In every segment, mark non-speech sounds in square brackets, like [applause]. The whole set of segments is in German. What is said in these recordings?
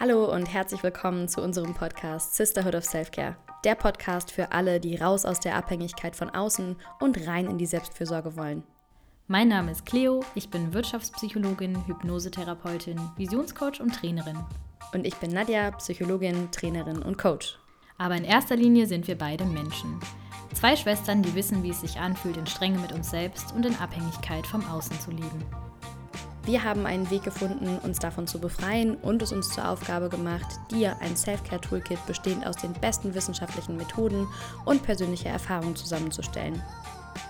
Hallo und herzlich willkommen zu unserem Podcast Sisterhood of Self-Care. Der Podcast für alle, die raus aus der Abhängigkeit von außen und rein in die Selbstfürsorge wollen. Mein Name ist Cleo, ich bin Wirtschaftspsychologin, Hypnosetherapeutin, Visionscoach und Trainerin. Und ich bin Nadja, Psychologin, Trainerin und Coach. Aber in erster Linie sind wir beide Menschen. Zwei Schwestern, die wissen, wie es sich anfühlt, in Strenge mit uns selbst und in Abhängigkeit vom Außen zu leben. Wir haben einen Weg gefunden, uns davon zu befreien und es uns zur Aufgabe gemacht, dir ein Self-Care-Toolkit bestehend aus den besten wissenschaftlichen Methoden und persönlicher Erfahrung zusammenzustellen.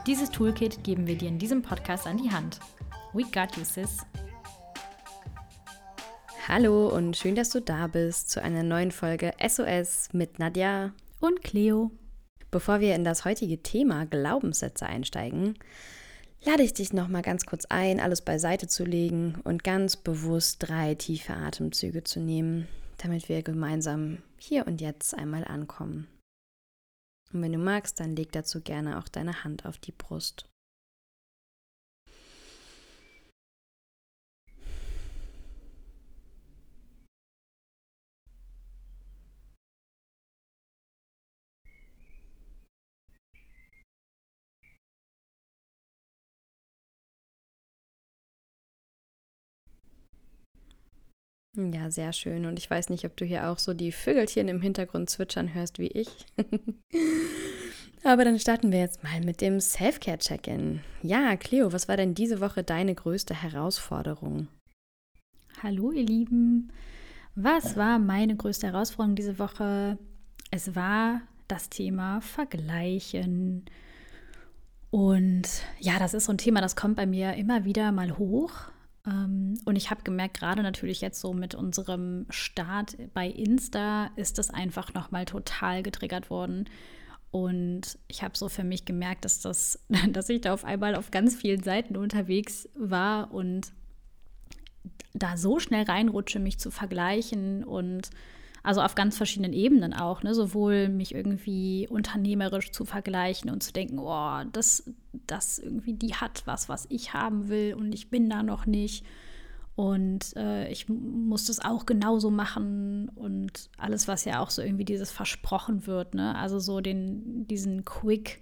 Dieses Toolkit geben wir dir in diesem Podcast an die Hand. We got you, sis. Hallo und schön, dass du da bist zu einer neuen Folge SOS mit Nadja und Cleo. Bevor wir in das heutige Thema Glaubenssätze einsteigen, lade ich dich noch mal ganz kurz ein, alles beiseite zu legen und ganz bewusst drei tiefe Atemzüge zu nehmen, damit wir gemeinsam hier und jetzt einmal ankommen. Und wenn du magst, dann leg dazu gerne auch deine Hand auf die Brust. Ja, sehr schön. Und ich weiß nicht, ob du hier auch so die Vögelchen im Hintergrund zwitschern hörst wie ich. [laughs] Aber dann starten wir jetzt mal mit dem Self-Care-Check-In. Ja, Cleo, was war denn diese Woche deine größte Herausforderung? Hallo, ihr Lieben. Was war meine größte Herausforderung diese Woche? Es war das Thema Vergleichen. Und ja, das ist so ein Thema, das kommt bei mir immer wieder mal hoch. Ähm, und ich habe gemerkt, gerade natürlich jetzt so mit unserem Start bei Insta ist das einfach nochmal total getriggert worden. Und ich habe so für mich gemerkt, dass, das, [laughs] dass ich da auf einmal auf ganz vielen Seiten unterwegs war und da so schnell reinrutsche, mich zu vergleichen und also auf ganz verschiedenen Ebenen auch, ne? sowohl mich irgendwie unternehmerisch zu vergleichen und zu denken, oh, das, das irgendwie, die hat was, was ich haben will und ich bin da noch nicht. Und äh, ich muss das auch genauso machen und alles, was ja auch so irgendwie dieses versprochen wird, ne? Also so den, diesen Quick,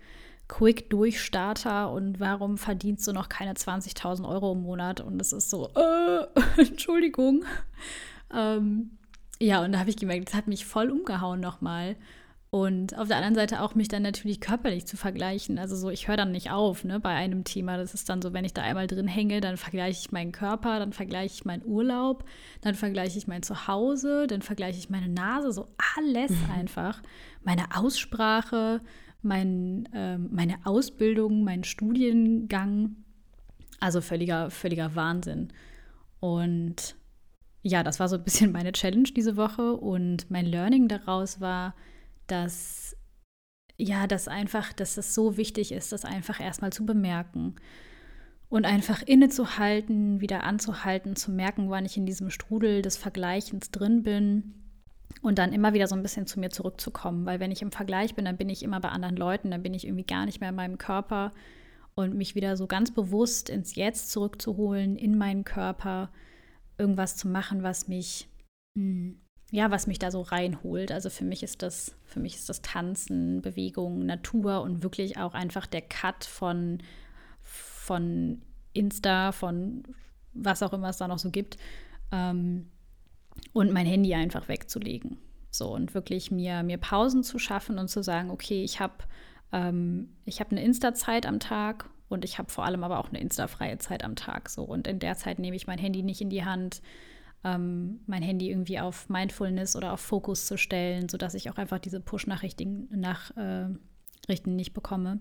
Quick-Durchstarter und warum verdienst du noch keine 20.000 Euro im Monat? Und es ist so, äh, [laughs] Entschuldigung. Ähm, ja, und da habe ich gemerkt, das hat mich voll umgehauen nochmal. Und auf der anderen Seite auch mich dann natürlich körperlich zu vergleichen. Also so, ich höre dann nicht auf, ne, bei einem Thema. Das ist dann so, wenn ich da einmal drin hänge, dann vergleiche ich meinen Körper, dann vergleiche ich meinen Urlaub, dann vergleiche ich mein Zuhause, dann vergleiche ich meine Nase, so alles mhm. einfach. Meine Aussprache, mein, äh, meine Ausbildung, mein Studiengang. Also völliger, völliger Wahnsinn. Und ja, das war so ein bisschen meine Challenge diese Woche und mein Learning daraus war, dass ja, dass einfach, dass es so wichtig ist, das einfach erstmal zu bemerken und einfach innezuhalten, wieder anzuhalten, zu merken, wann ich in diesem Strudel des Vergleichens drin bin und dann immer wieder so ein bisschen zu mir zurückzukommen, weil wenn ich im Vergleich bin, dann bin ich immer bei anderen Leuten, dann bin ich irgendwie gar nicht mehr in meinem Körper und mich wieder so ganz bewusst ins Jetzt zurückzuholen, in meinen Körper irgendwas zu machen, was mich, hm, ja, was mich da so reinholt. Also für mich ist das, für mich ist das Tanzen, Bewegung, Natur und wirklich auch einfach der Cut von, von Insta, von was auch immer es da noch so gibt. Ähm, und mein Handy einfach wegzulegen. So und wirklich mir, mir Pausen zu schaffen und zu sagen, okay, ich habe ähm, hab eine Insta-Zeit am Tag und ich habe vor allem aber auch eine Insta-freie Zeit am Tag. So. Und in der Zeit nehme ich mein Handy nicht in die Hand, ähm, mein Handy irgendwie auf Mindfulness oder auf Fokus zu stellen, sodass ich auch einfach diese Push-Nachrichten nach, äh, nicht bekomme.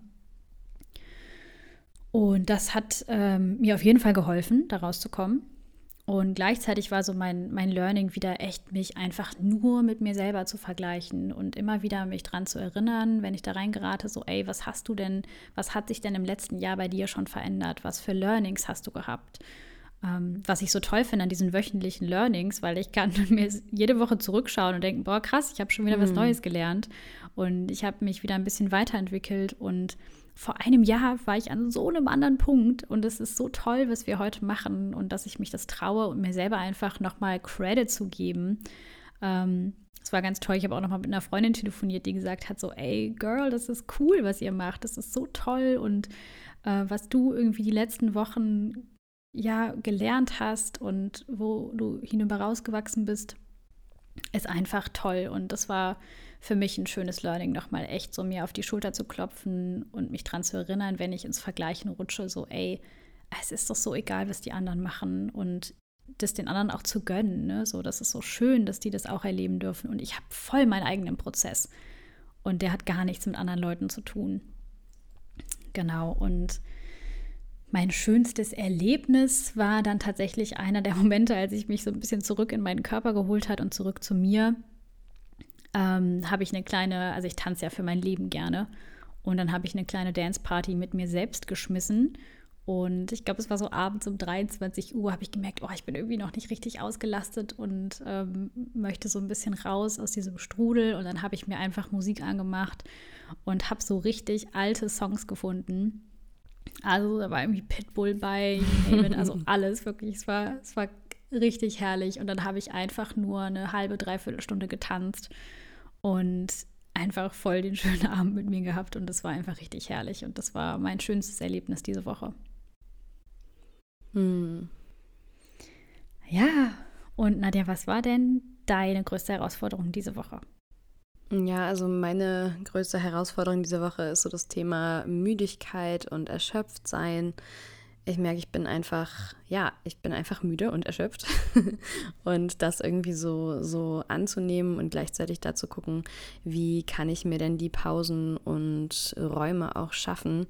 Und das hat ähm, mir auf jeden Fall geholfen, da rauszukommen. Und gleichzeitig war so mein, mein Learning wieder echt, mich einfach nur mit mir selber zu vergleichen und immer wieder mich dran zu erinnern, wenn ich da reingerate, so, ey, was hast du denn, was hat sich denn im letzten Jahr bei dir schon verändert? Was für Learnings hast du gehabt? Ähm, was ich so toll finde an diesen wöchentlichen Learnings, weil ich kann [laughs] mir jede Woche zurückschauen und denken, boah, krass, ich habe schon wieder mhm. was Neues gelernt und ich habe mich wieder ein bisschen weiterentwickelt und vor einem Jahr war ich an so einem anderen Punkt und es ist so toll, was wir heute machen und dass ich mich das traue und mir selber einfach nochmal Credit zu geben. Ähm, es war ganz toll. Ich habe auch nochmal mit einer Freundin telefoniert, die gesagt hat: so, ey, Girl, das ist cool, was ihr macht. Das ist so toll und äh, was du irgendwie die letzten Wochen ja gelernt hast und wo du hinüber rausgewachsen bist, ist einfach toll. Und das war für mich ein schönes Learning, nochmal echt so mir auf die Schulter zu klopfen und mich dran zu erinnern, wenn ich ins Vergleichen rutsche, so, ey, es ist doch so egal, was die anderen machen und das den anderen auch zu gönnen. Ne? So, das ist so schön, dass die das auch erleben dürfen. Und ich habe voll meinen eigenen Prozess. Und der hat gar nichts mit anderen Leuten zu tun. Genau. Und mein schönstes Erlebnis war dann tatsächlich einer der [laughs] Momente, als ich mich so ein bisschen zurück in meinen Körper geholt hat und zurück zu mir ähm, habe ich eine kleine, also ich tanze ja für mein Leben gerne. Und dann habe ich eine kleine Dance-Party mit mir selbst geschmissen. Und ich glaube, es war so abends um 23 Uhr, habe ich gemerkt, oh, ich bin irgendwie noch nicht richtig ausgelastet und ähm, möchte so ein bisschen raus aus diesem Strudel. Und dann habe ich mir einfach Musik angemacht und habe so richtig alte Songs gefunden. Also da war irgendwie Pitbull bei, also [laughs] alles wirklich. Es war, es war richtig herrlich. Und dann habe ich einfach nur eine halbe, dreiviertel Stunde getanzt und einfach voll den schönen [laughs] Abend mit mir gehabt und das war einfach richtig herrlich und das war mein schönstes Erlebnis diese Woche. Hm. Ja, und Nadja, was war denn deine größte Herausforderung diese Woche? Ja, also meine größte Herausforderung diese Woche ist so das Thema Müdigkeit und Erschöpftsein ich merke, ich bin einfach, ja, ich bin einfach müde und erschöpft. [laughs] und das irgendwie so, so anzunehmen und gleichzeitig da zu gucken, wie kann ich mir denn die Pausen und Räume auch schaffen,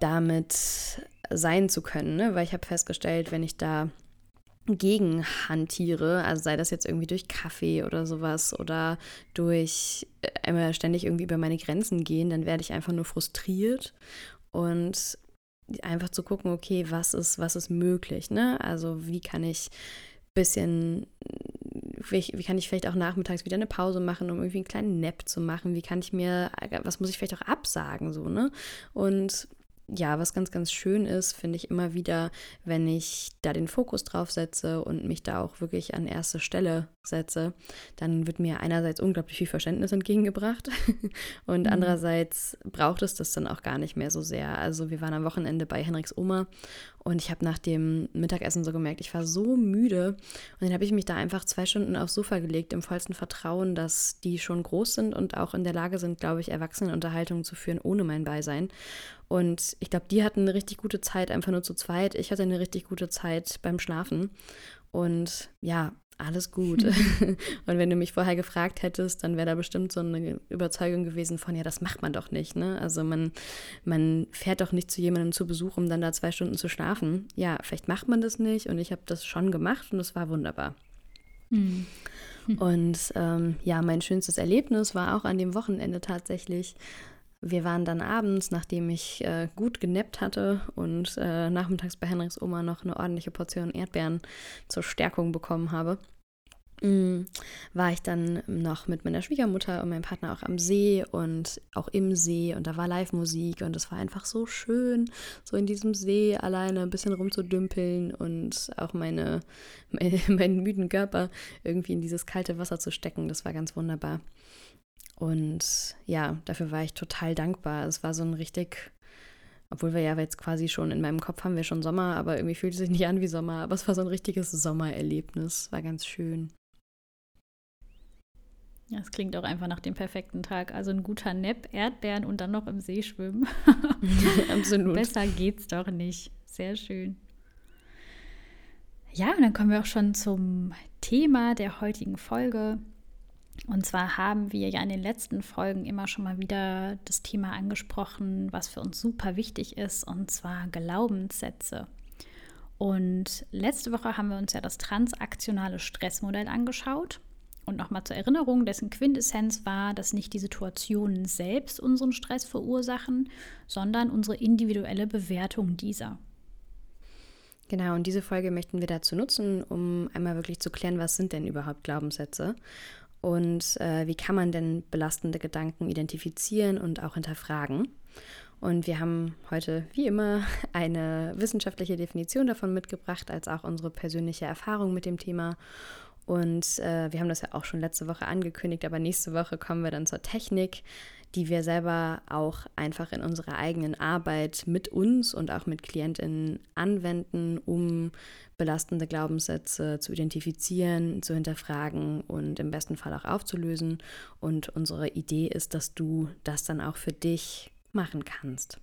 damit sein zu können. Ne? Weil ich habe festgestellt, wenn ich da gegen hantiere, also sei das jetzt irgendwie durch Kaffee oder sowas oder durch äh, immer ständig irgendwie über meine Grenzen gehen, dann werde ich einfach nur frustriert und einfach zu gucken, okay, was ist, was ist möglich, ne? Also wie kann ich bisschen, wie, wie, kann ich vielleicht auch nachmittags wieder eine Pause machen, um irgendwie einen kleinen Nap zu machen? Wie kann ich mir, was muss ich vielleicht auch absagen, so, ne? Und ja, was ganz, ganz schön ist, finde ich immer wieder, wenn ich da den Fokus drauf setze und mich da auch wirklich an erste Stelle setze, dann wird mir einerseits unglaublich viel Verständnis entgegengebracht [laughs] und mhm. andererseits braucht es das dann auch gar nicht mehr so sehr. Also wir waren am Wochenende bei Henriks Oma und ich habe nach dem Mittagessen so gemerkt, ich war so müde. Und dann habe ich mich da einfach zwei Stunden aufs Sofa gelegt, im vollsten Vertrauen, dass die schon groß sind und auch in der Lage sind, glaube ich, Erwachsenenunterhaltungen zu führen ohne mein Beisein. Und ich glaube, die hatten eine richtig gute Zeit, einfach nur zu zweit. Ich hatte eine richtig gute Zeit beim Schlafen. Und ja, alles gut. [laughs] und wenn du mich vorher gefragt hättest, dann wäre da bestimmt so eine Überzeugung gewesen von, ja, das macht man doch nicht. Ne? Also man, man fährt doch nicht zu jemandem zu Besuch, um dann da zwei Stunden zu schlafen. Ja, vielleicht macht man das nicht und ich habe das schon gemacht und es war wunderbar. Mhm. Und ähm, ja, mein schönstes Erlebnis war auch an dem Wochenende tatsächlich. Wir waren dann abends, nachdem ich äh, gut genappt hatte und äh, nachmittags bei Henriks Oma noch eine ordentliche Portion Erdbeeren zur Stärkung bekommen habe, Mm, war ich dann noch mit meiner Schwiegermutter und meinem Partner auch am See und auch im See und da war Live-Musik und es war einfach so schön, so in diesem See alleine ein bisschen rumzudümpeln und auch meine, meine, [laughs] meinen müden Körper irgendwie in dieses kalte Wasser zu stecken. Das war ganz wunderbar. Und ja, dafür war ich total dankbar. Es war so ein richtig obwohl wir ja jetzt quasi schon in meinem Kopf haben wir schon Sommer, aber irgendwie fühlt es sich nicht an wie Sommer. Aber es war so ein richtiges Sommererlebnis. War ganz schön. Ja, es klingt auch einfach nach dem perfekten Tag. Also ein guter Nap, Erdbeeren und dann noch im See schwimmen. [laughs] [laughs] Absolut. Besser geht's doch nicht. Sehr schön. Ja, und dann kommen wir auch schon zum Thema der heutigen Folge. Und zwar haben wir ja in den letzten Folgen immer schon mal wieder das Thema angesprochen, was für uns super wichtig ist, und zwar Glaubenssätze. Und letzte Woche haben wir uns ja das transaktionale Stressmodell angeschaut. Und nochmal zur Erinnerung, dessen Quintessenz war, dass nicht die Situationen selbst unseren Stress verursachen, sondern unsere individuelle Bewertung dieser. Genau, und diese Folge möchten wir dazu nutzen, um einmal wirklich zu klären, was sind denn überhaupt Glaubenssätze und äh, wie kann man denn belastende Gedanken identifizieren und auch hinterfragen. Und wir haben heute, wie immer, [laughs] eine wissenschaftliche Definition davon mitgebracht, als auch unsere persönliche Erfahrung mit dem Thema. Und äh, wir haben das ja auch schon letzte Woche angekündigt, aber nächste Woche kommen wir dann zur Technik, die wir selber auch einfach in unserer eigenen Arbeit mit uns und auch mit Klientinnen anwenden, um belastende Glaubenssätze zu identifizieren, zu hinterfragen und im besten Fall auch aufzulösen. Und unsere Idee ist, dass du das dann auch für dich machen kannst.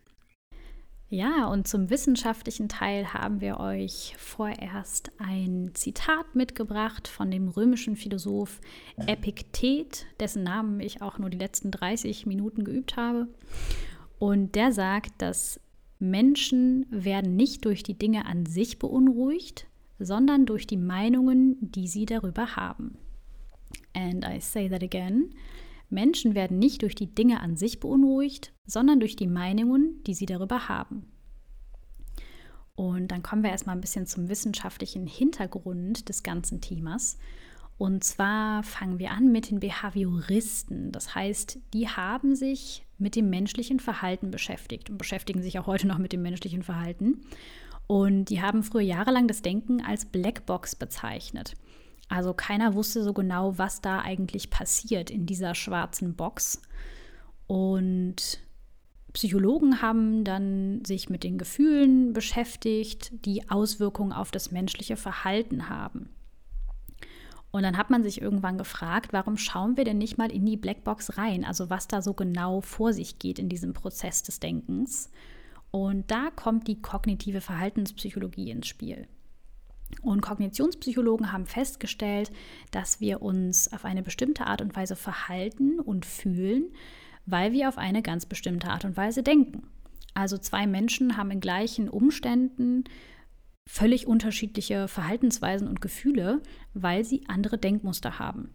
Ja, und zum wissenschaftlichen Teil haben wir euch vorerst ein Zitat mitgebracht von dem römischen Philosoph Epiktet, dessen Namen ich auch nur die letzten 30 Minuten geübt habe. Und der sagt, dass Menschen werden nicht durch die Dinge an sich beunruhigt, sondern durch die Meinungen, die sie darüber haben. And I say that again. Menschen werden nicht durch die Dinge an sich beunruhigt, sondern durch die Meinungen, die sie darüber haben. Und dann kommen wir erstmal ein bisschen zum wissenschaftlichen Hintergrund des ganzen Themas. Und zwar fangen wir an mit den Behavioristen. Das heißt, die haben sich mit dem menschlichen Verhalten beschäftigt und beschäftigen sich auch heute noch mit dem menschlichen Verhalten. Und die haben früher jahrelang das Denken als Blackbox bezeichnet. Also keiner wusste so genau, was da eigentlich passiert in dieser schwarzen Box. Und Psychologen haben dann sich mit den Gefühlen beschäftigt, die Auswirkungen auf das menschliche Verhalten haben. Und dann hat man sich irgendwann gefragt, warum schauen wir denn nicht mal in die Blackbox rein, also was da so genau vor sich geht in diesem Prozess des Denkens. Und da kommt die kognitive Verhaltenspsychologie ins Spiel. Und Kognitionspsychologen haben festgestellt, dass wir uns auf eine bestimmte Art und Weise verhalten und fühlen, weil wir auf eine ganz bestimmte Art und Weise denken. Also zwei Menschen haben in gleichen Umständen völlig unterschiedliche Verhaltensweisen und Gefühle, weil sie andere Denkmuster haben.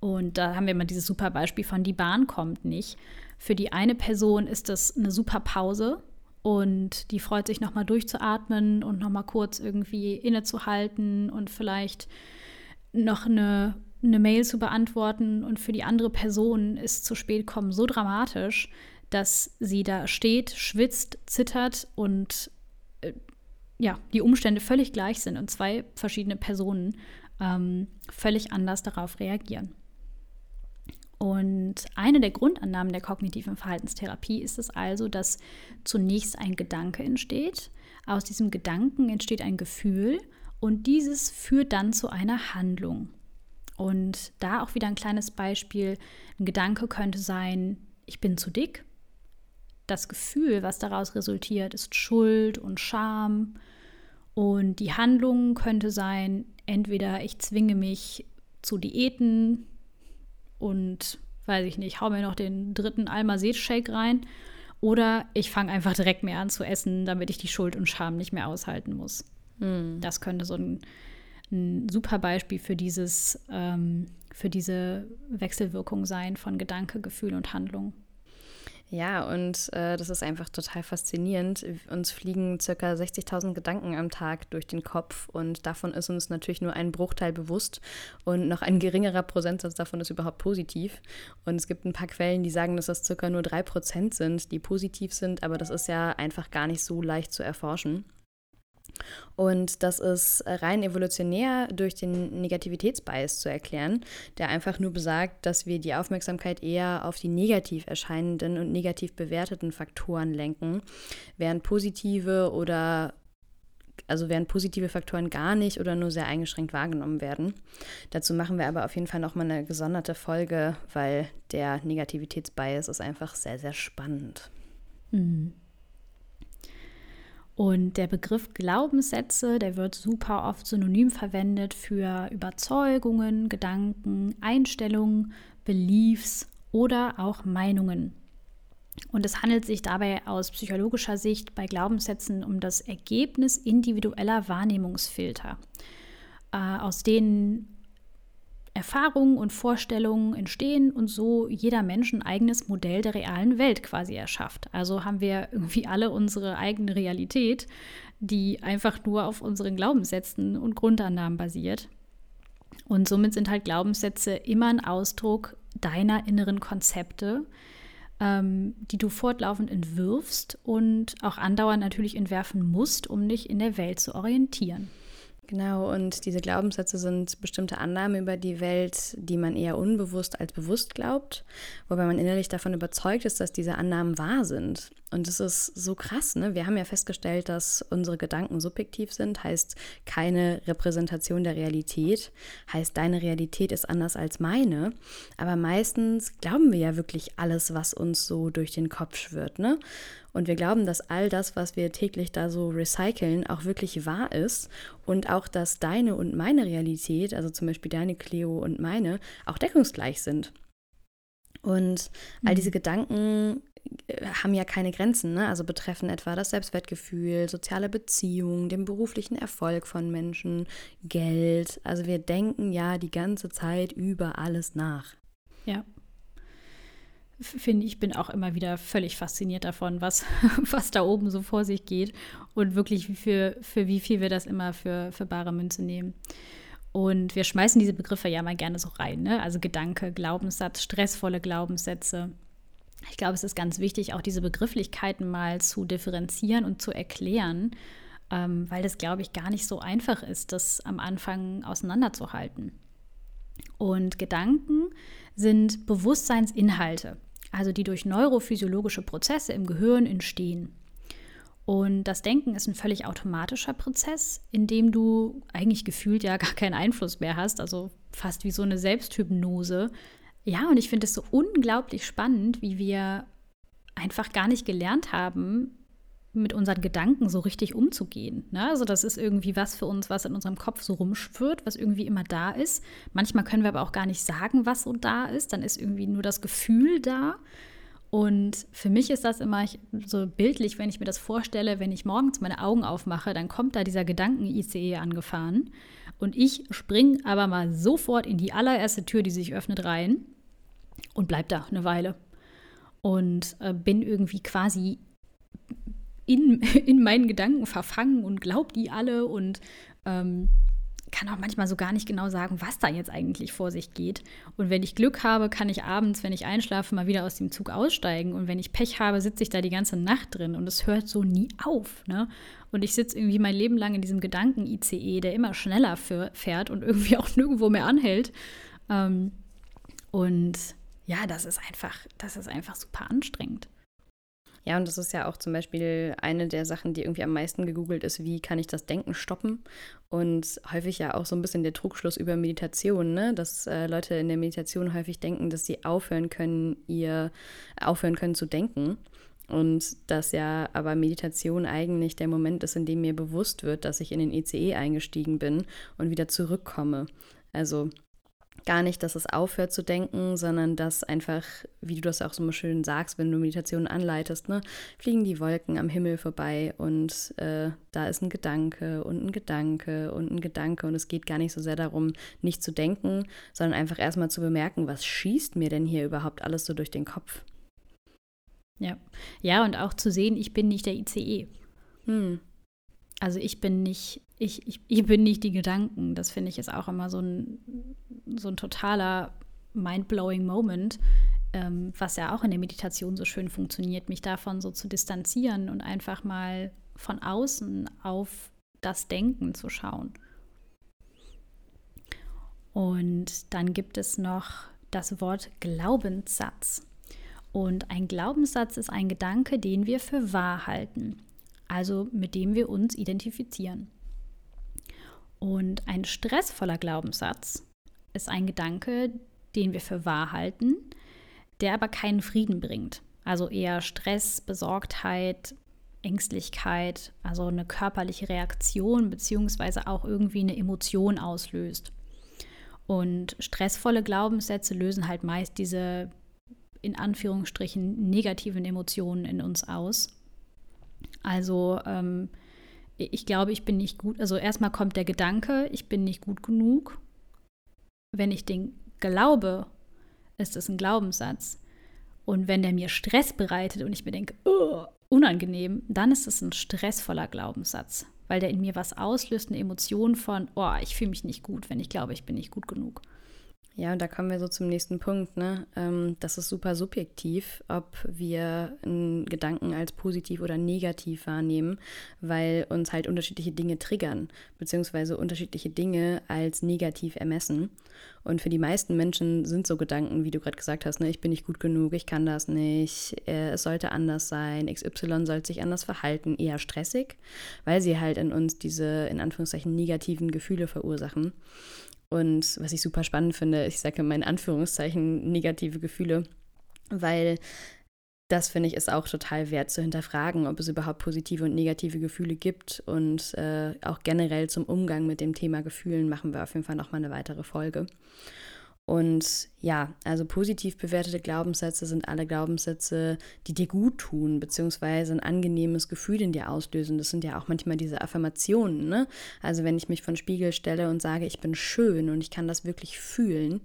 Und da haben wir immer dieses super Beispiel von die Bahn kommt nicht. Für die eine Person ist das eine super Pause, und die freut sich nochmal durchzuatmen und nochmal kurz irgendwie innezuhalten und vielleicht noch eine, eine Mail zu beantworten. Und für die andere Person ist zu spät kommen so dramatisch, dass sie da steht, schwitzt, zittert und äh, ja, die Umstände völlig gleich sind und zwei verschiedene Personen ähm, völlig anders darauf reagieren. Und eine der Grundannahmen der kognitiven Verhaltenstherapie ist es also, dass zunächst ein Gedanke entsteht. Aus diesem Gedanken entsteht ein Gefühl und dieses führt dann zu einer Handlung. Und da auch wieder ein kleines Beispiel. Ein Gedanke könnte sein, ich bin zu dick. Das Gefühl, was daraus resultiert, ist Schuld und Scham. Und die Handlung könnte sein, entweder ich zwinge mich zu Diäten, und weiß ich nicht, hau mir noch den dritten Almazet-Shake rein. Oder ich fange einfach direkt mehr an zu essen, damit ich die Schuld und Scham nicht mehr aushalten muss. Mhm. Das könnte so ein, ein, super Beispiel für dieses, ähm, für diese Wechselwirkung sein von Gedanke, Gefühl und Handlung. Ja, und äh, das ist einfach total faszinierend. Uns fliegen circa 60.000 Gedanken am Tag durch den Kopf und davon ist uns natürlich nur ein Bruchteil bewusst und noch ein geringerer Prozentsatz davon ist überhaupt positiv. Und es gibt ein paar Quellen, die sagen, dass das circa nur drei Prozent sind, die positiv sind, aber das ist ja einfach gar nicht so leicht zu erforschen. Und das ist rein evolutionär durch den Negativitätsbias zu erklären, der einfach nur besagt, dass wir die Aufmerksamkeit eher auf die negativ erscheinenden und negativ bewerteten Faktoren lenken, während positive oder also während positive Faktoren gar nicht oder nur sehr eingeschränkt wahrgenommen werden. Dazu machen wir aber auf jeden Fall nochmal eine gesonderte Folge, weil der Negativitätsbias ist einfach sehr, sehr spannend. Mhm. Und der Begriff Glaubenssätze, der wird super oft synonym verwendet für Überzeugungen, Gedanken, Einstellungen, Beliefs oder auch Meinungen. Und es handelt sich dabei aus psychologischer Sicht bei Glaubenssätzen um das Ergebnis individueller Wahrnehmungsfilter, äh, aus denen Erfahrungen und Vorstellungen entstehen und so jeder Mensch ein eigenes Modell der realen Welt quasi erschafft. Also haben wir irgendwie alle unsere eigene Realität, die einfach nur auf unseren Glaubenssätzen und Grundannahmen basiert. Und somit sind halt Glaubenssätze immer ein Ausdruck deiner inneren Konzepte, ähm, die du fortlaufend entwirfst und auch andauernd natürlich entwerfen musst, um dich in der Welt zu orientieren. Genau, und diese Glaubenssätze sind bestimmte Annahmen über die Welt, die man eher unbewusst als bewusst glaubt, wobei man innerlich davon überzeugt ist, dass diese Annahmen wahr sind. Und das ist so krass, ne? Wir haben ja festgestellt, dass unsere Gedanken subjektiv sind, heißt keine Repräsentation der Realität, heißt deine Realität ist anders als meine. Aber meistens glauben wir ja wirklich alles, was uns so durch den Kopf schwirrt, ne? Und wir glauben, dass all das, was wir täglich da so recyceln, auch wirklich wahr ist und auch, dass deine und meine Realität, also zum Beispiel deine Cleo und meine, auch deckungsgleich sind. Und all diese mhm. Gedanken äh, haben ja keine Grenzen, ne? also betreffen etwa das Selbstwertgefühl, soziale Beziehungen, den beruflichen Erfolg von Menschen, Geld. Also wir denken ja die ganze Zeit über alles nach. Ja. Finde ich, bin auch immer wieder völlig fasziniert davon, was, [laughs] was da oben so vor sich geht und wirklich für, für wie viel wir das immer für, für bare Münze nehmen. Und wir schmeißen diese Begriffe ja mal gerne so rein, ne? also Gedanke, Glaubenssatz, stressvolle Glaubenssätze ich glaube, es ist ganz wichtig, auch diese Begrifflichkeiten mal zu differenzieren und zu erklären, ähm, weil das, glaube ich, gar nicht so einfach ist, das am Anfang auseinanderzuhalten. Und Gedanken sind Bewusstseinsinhalte, also die durch neurophysiologische Prozesse im Gehirn entstehen. Und das Denken ist ein völlig automatischer Prozess, in dem du eigentlich gefühlt ja [laughs] gar keinen Einfluss mehr hast, also fast wie so eine Selbsthypnose, ja, und ich finde es so unglaublich spannend, wie wir einfach gar nicht gelernt haben, mit unseren Gedanken so richtig umzugehen. Ne? Also das ist irgendwie was für uns, was in unserem Kopf so rumschwirrt, was irgendwie immer da ist. Manchmal können wir aber auch gar nicht sagen, was so da ist. Dann ist irgendwie nur das Gefühl da. Und für mich ist das immer so bildlich, wenn ich mir das vorstelle, wenn ich morgens meine Augen aufmache, dann kommt da dieser Gedanken-ICE angefahren. Und ich springe aber mal sofort in die allererste Tür, die sich öffnet, rein und bleib da eine Weile. Und äh, bin irgendwie quasi in, [laughs] in meinen Gedanken verfangen und glaub die alle und ähm, kann auch manchmal so gar nicht genau sagen, was da jetzt eigentlich vor sich geht. Und wenn ich Glück habe, kann ich abends, wenn ich einschlafe, mal wieder aus dem Zug aussteigen. Und wenn ich Pech habe, sitze ich da die ganze Nacht drin und es hört so nie auf. Ne? Und ich sitze irgendwie mein Leben lang in diesem Gedanken-ICE, der immer schneller fährt und [laughs] irgendwie auch nirgendwo mehr anhält. Ähm, und ja, das ist einfach, das ist einfach super anstrengend. Ja, und das ist ja auch zum Beispiel eine der Sachen, die irgendwie am meisten gegoogelt ist, wie kann ich das Denken stoppen? Und häufig ja auch so ein bisschen der Trugschluss über Meditation, ne? dass äh, Leute in der Meditation häufig denken, dass sie aufhören können, ihr aufhören können zu denken. Und dass ja aber Meditation eigentlich der Moment ist, in dem mir bewusst wird, dass ich in den ECE eingestiegen bin und wieder zurückkomme. Also gar nicht, dass es aufhört zu denken, sondern dass einfach, wie du das auch so schön sagst, wenn du Meditationen anleitest, ne, fliegen die Wolken am Himmel vorbei und äh, da ist ein Gedanke und ein Gedanke und ein Gedanke und es geht gar nicht so sehr darum, nicht zu denken, sondern einfach erstmal zu bemerken, was schießt mir denn hier überhaupt alles so durch den Kopf. Ja, ja und auch zu sehen, ich bin nicht der ICE. Hm. Also ich bin nicht, ich, ich, ich bin nicht die Gedanken. Das finde ich ist auch immer so ein, so ein totaler mind-blowing Moment, ähm, was ja auch in der Meditation so schön funktioniert, mich davon so zu distanzieren und einfach mal von außen auf das Denken zu schauen. Und dann gibt es noch das Wort Glaubenssatz. Und ein Glaubenssatz ist ein Gedanke, den wir für wahr halten also mit dem wir uns identifizieren. Und ein stressvoller Glaubenssatz ist ein Gedanke, den wir für wahr halten, der aber keinen Frieden bringt. Also eher Stress, Besorgtheit, Ängstlichkeit, also eine körperliche Reaktion beziehungsweise auch irgendwie eine Emotion auslöst. Und stressvolle Glaubenssätze lösen halt meist diese in Anführungsstrichen negativen Emotionen in uns aus also ähm, ich glaube, ich bin nicht gut. Also erstmal kommt der Gedanke, ich bin nicht gut genug. Wenn ich den glaube, ist es ein Glaubenssatz. Und wenn der mir Stress bereitet und ich mir denke, oh, unangenehm, dann ist es ein stressvoller Glaubenssatz, weil der in mir was auslöst, eine Emotion von, oh, ich fühle mich nicht gut, wenn ich glaube, ich bin nicht gut genug. Ja, und da kommen wir so zum nächsten Punkt. Ne? Ähm, das ist super subjektiv, ob wir einen Gedanken als positiv oder negativ wahrnehmen, weil uns halt unterschiedliche Dinge triggern, beziehungsweise unterschiedliche Dinge als negativ ermessen. Und für die meisten Menschen sind so Gedanken, wie du gerade gesagt hast, ne, ich bin nicht gut genug, ich kann das nicht, äh, es sollte anders sein, XY sollte sich anders verhalten, eher stressig, weil sie halt in uns diese, in Anführungszeichen, negativen Gefühle verursachen. Und was ich super spannend finde, ich sage in meinen Anführungszeichen negative Gefühle, weil das finde ich ist auch total wert zu hinterfragen, ob es überhaupt positive und negative Gefühle gibt. Und äh, auch generell zum Umgang mit dem Thema Gefühlen machen wir auf jeden Fall nochmal eine weitere Folge. Und ja, also positiv bewertete Glaubenssätze sind alle Glaubenssätze, die dir gut tun, beziehungsweise ein angenehmes Gefühl in dir auslösen. Das sind ja auch manchmal diese Affirmationen. Ne? Also wenn ich mich von Spiegel stelle und sage, ich bin schön und ich kann das wirklich fühlen.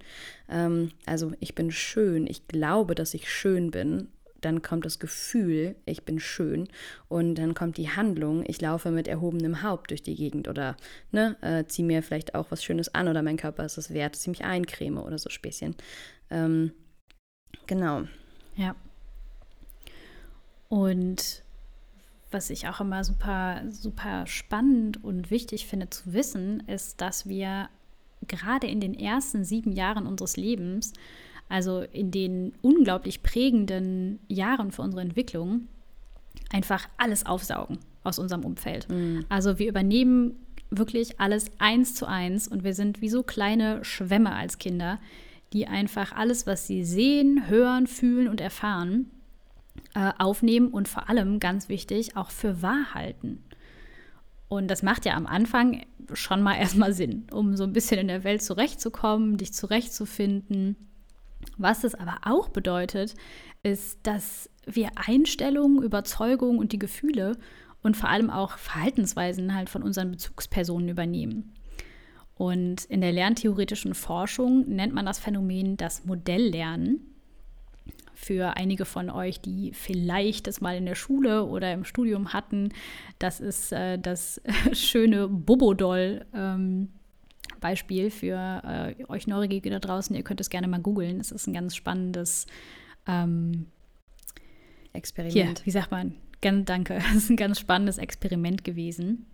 Ähm, also ich bin schön, ich glaube, dass ich schön bin dann kommt das Gefühl, ich bin schön und dann kommt die Handlung, ich laufe mit erhobenem Haupt durch die Gegend oder ne, äh, ziehe mir vielleicht auch was Schönes an oder mein Körper ist es wert, dass ich mich eincreme oder so Späßchen. Ähm, genau. Ja. Und was ich auch immer super, super spannend und wichtig finde zu wissen, ist, dass wir gerade in den ersten sieben Jahren unseres Lebens also in den unglaublich prägenden Jahren für unsere Entwicklung, einfach alles aufsaugen aus unserem Umfeld. Mhm. Also wir übernehmen wirklich alles eins zu eins und wir sind wie so kleine Schwämme als Kinder, die einfach alles, was sie sehen, hören, fühlen und erfahren, äh, aufnehmen und vor allem, ganz wichtig, auch für wahr halten. Und das macht ja am Anfang schon mal erstmal Sinn, um so ein bisschen in der Welt zurechtzukommen, dich zurechtzufinden was es aber auch bedeutet, ist, dass wir Einstellungen, Überzeugungen und die Gefühle und vor allem auch Verhaltensweisen halt von unseren Bezugspersonen übernehmen. Und in der lerntheoretischen Forschung nennt man das Phänomen das Modelllernen. Für einige von euch, die vielleicht das mal in der Schule oder im Studium hatten, das ist äh, das [laughs] schöne Bobodoll. Ähm, Beispiel für äh, euch Neugierige da draußen. Ihr könnt es gerne mal googeln. Es ist ein ganz spannendes ähm, Experiment. Hier, wie sagt man? Ganz, danke. [laughs] Es ist ein ganz spannendes Experiment gewesen.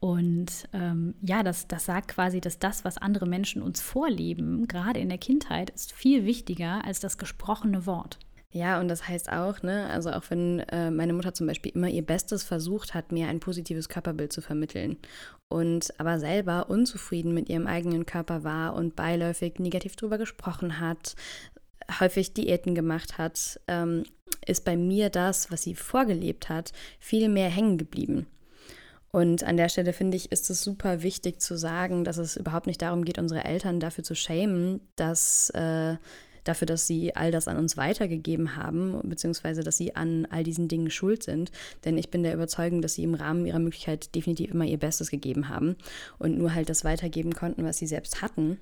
Und ähm, ja, das, das sagt quasi, dass das, was andere Menschen uns vorleben, gerade in der Kindheit, ist viel wichtiger als das gesprochene Wort. Ja, und das heißt auch, ne, also auch wenn äh, meine Mutter zum Beispiel immer ihr Bestes versucht hat, mir ein positives Körperbild zu vermitteln und aber selber unzufrieden mit ihrem eigenen Körper war und beiläufig negativ drüber gesprochen hat, häufig Diäten gemacht hat, ähm, ist bei mir das, was sie vorgelebt hat, viel mehr hängen geblieben. Und an der Stelle finde ich, ist es super wichtig zu sagen, dass es überhaupt nicht darum geht, unsere Eltern dafür zu schämen, dass äh, dafür, dass sie all das an uns weitergegeben haben, beziehungsweise dass sie an all diesen Dingen schuld sind. Denn ich bin der Überzeugung, dass sie im Rahmen ihrer Möglichkeit definitiv immer ihr Bestes gegeben haben und nur halt das weitergeben konnten, was sie selbst hatten.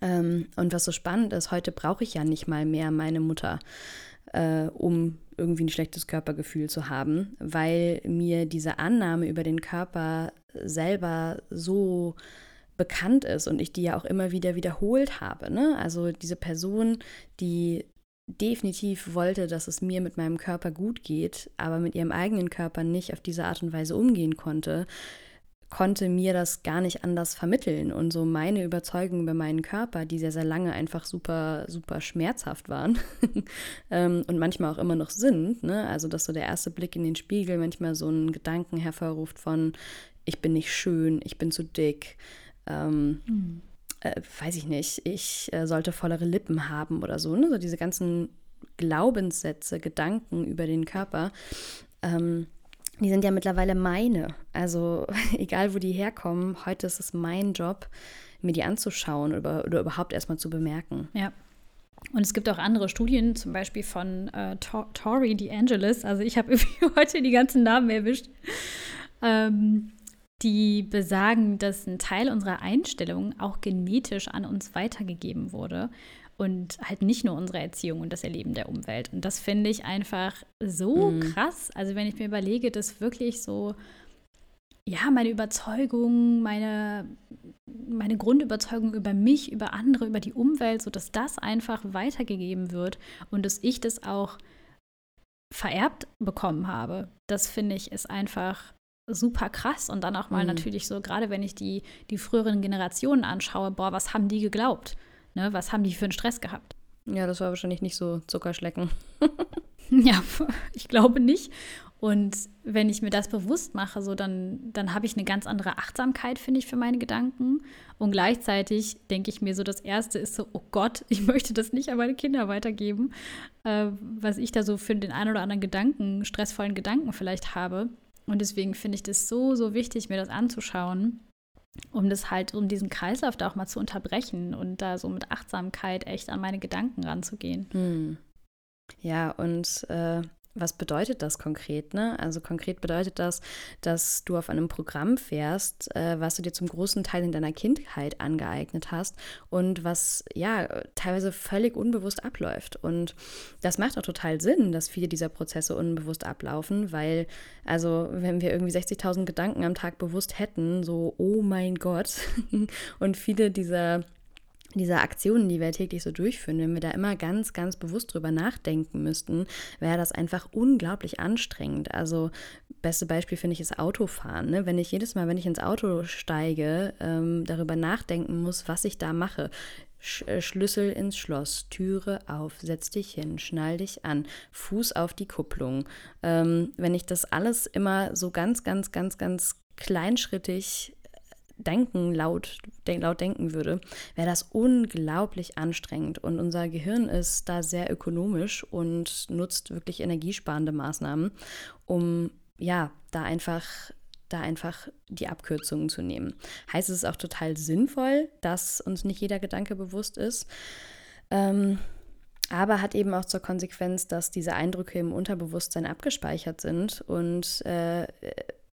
Ähm, und was so spannend ist, heute brauche ich ja nicht mal mehr meine Mutter, äh, um irgendwie ein schlechtes Körpergefühl zu haben, weil mir diese Annahme über den Körper selber so bekannt ist und ich die ja auch immer wieder wiederholt habe. Ne? Also diese Person, die definitiv wollte, dass es mir mit meinem Körper gut geht, aber mit ihrem eigenen Körper nicht auf diese Art und Weise umgehen konnte, konnte mir das gar nicht anders vermitteln. Und so meine Überzeugungen über meinen Körper, die sehr, sehr lange einfach super, super schmerzhaft waren [laughs] ähm, und manchmal auch immer noch sind. Ne? Also, dass so der erste Blick in den Spiegel manchmal so einen Gedanken hervorruft von, ich bin nicht schön, ich bin zu dick, ähm, mhm. äh, weiß ich nicht, ich äh, sollte vollere Lippen haben oder so. Ne? So diese ganzen Glaubenssätze, Gedanken über den Körper. Ähm, die sind ja mittlerweile meine. Also [laughs] egal, wo die herkommen, heute ist es mein Job, mir die anzuschauen oder, oder überhaupt erstmal zu bemerken. Ja. Und es gibt auch andere Studien, zum Beispiel von äh, Tori DeAngelis. Also ich habe [laughs] heute die ganzen Namen erwischt. Ähm, die besagen, dass ein Teil unserer Einstellung auch genetisch an uns weitergegeben wurde und halt nicht nur unsere Erziehung und das Erleben der Umwelt. Und das finde ich einfach so mhm. krass. Also wenn ich mir überlege, dass wirklich so, ja, meine Überzeugung, meine meine Grundüberzeugung über mich, über andere, über die Umwelt, sodass das einfach weitergegeben wird und dass ich das auch vererbt bekommen habe. Das finde ich ist einfach super krass und dann auch mal mhm. natürlich so, gerade wenn ich die, die früheren Generationen anschaue, boah, was haben die geglaubt? Ne, was haben die für einen Stress gehabt? Ja, das war wahrscheinlich nicht so Zuckerschlecken. [laughs] ja, ich glaube nicht. Und wenn ich mir das bewusst mache, so dann, dann habe ich eine ganz andere Achtsamkeit, finde ich, für meine Gedanken. Und gleichzeitig denke ich mir so, das Erste ist so, oh Gott, [laughs] ich möchte das nicht an meine Kinder weitergeben, äh, was ich da so für den einen oder anderen Gedanken, stressvollen Gedanken vielleicht habe. Und deswegen finde ich das so, so wichtig, mir das anzuschauen, um das halt, um diesen Kreislauf da auch mal zu unterbrechen und da so mit Achtsamkeit echt an meine Gedanken ranzugehen. Hm. Ja, und äh, was bedeutet das konkret? Ne? Also konkret bedeutet das, dass du auf einem Programm fährst, äh, was du dir zum großen Teil in deiner Kindheit angeeignet hast und was ja teilweise völlig unbewusst abläuft. Und das macht auch total Sinn, dass viele dieser Prozesse unbewusst ablaufen, weil also wenn wir irgendwie 60.000 Gedanken am Tag bewusst hätten, so oh mein Gott, [laughs] und viele dieser dieser Aktionen, die wir täglich so durchführen, wenn wir da immer ganz, ganz bewusst drüber nachdenken müssten, wäre das einfach unglaublich anstrengend. Also, beste Beispiel finde ich ist Autofahren. Ne? Wenn ich jedes Mal, wenn ich ins Auto steige, ähm, darüber nachdenken muss, was ich da mache. Äh, Schlüssel ins Schloss, Türe auf, setz dich hin, schnall dich an, Fuß auf die Kupplung. Ähm, wenn ich das alles immer so ganz, ganz, ganz, ganz kleinschrittig denken, laut, denk, laut denken würde, wäre das unglaublich anstrengend. Und unser Gehirn ist da sehr ökonomisch und nutzt wirklich energiesparende Maßnahmen, um ja, da einfach da einfach die Abkürzungen zu nehmen. Heißt es ist auch total sinnvoll, dass uns nicht jeder Gedanke bewusst ist. Ähm, aber hat eben auch zur Konsequenz, dass diese Eindrücke im Unterbewusstsein abgespeichert sind und äh,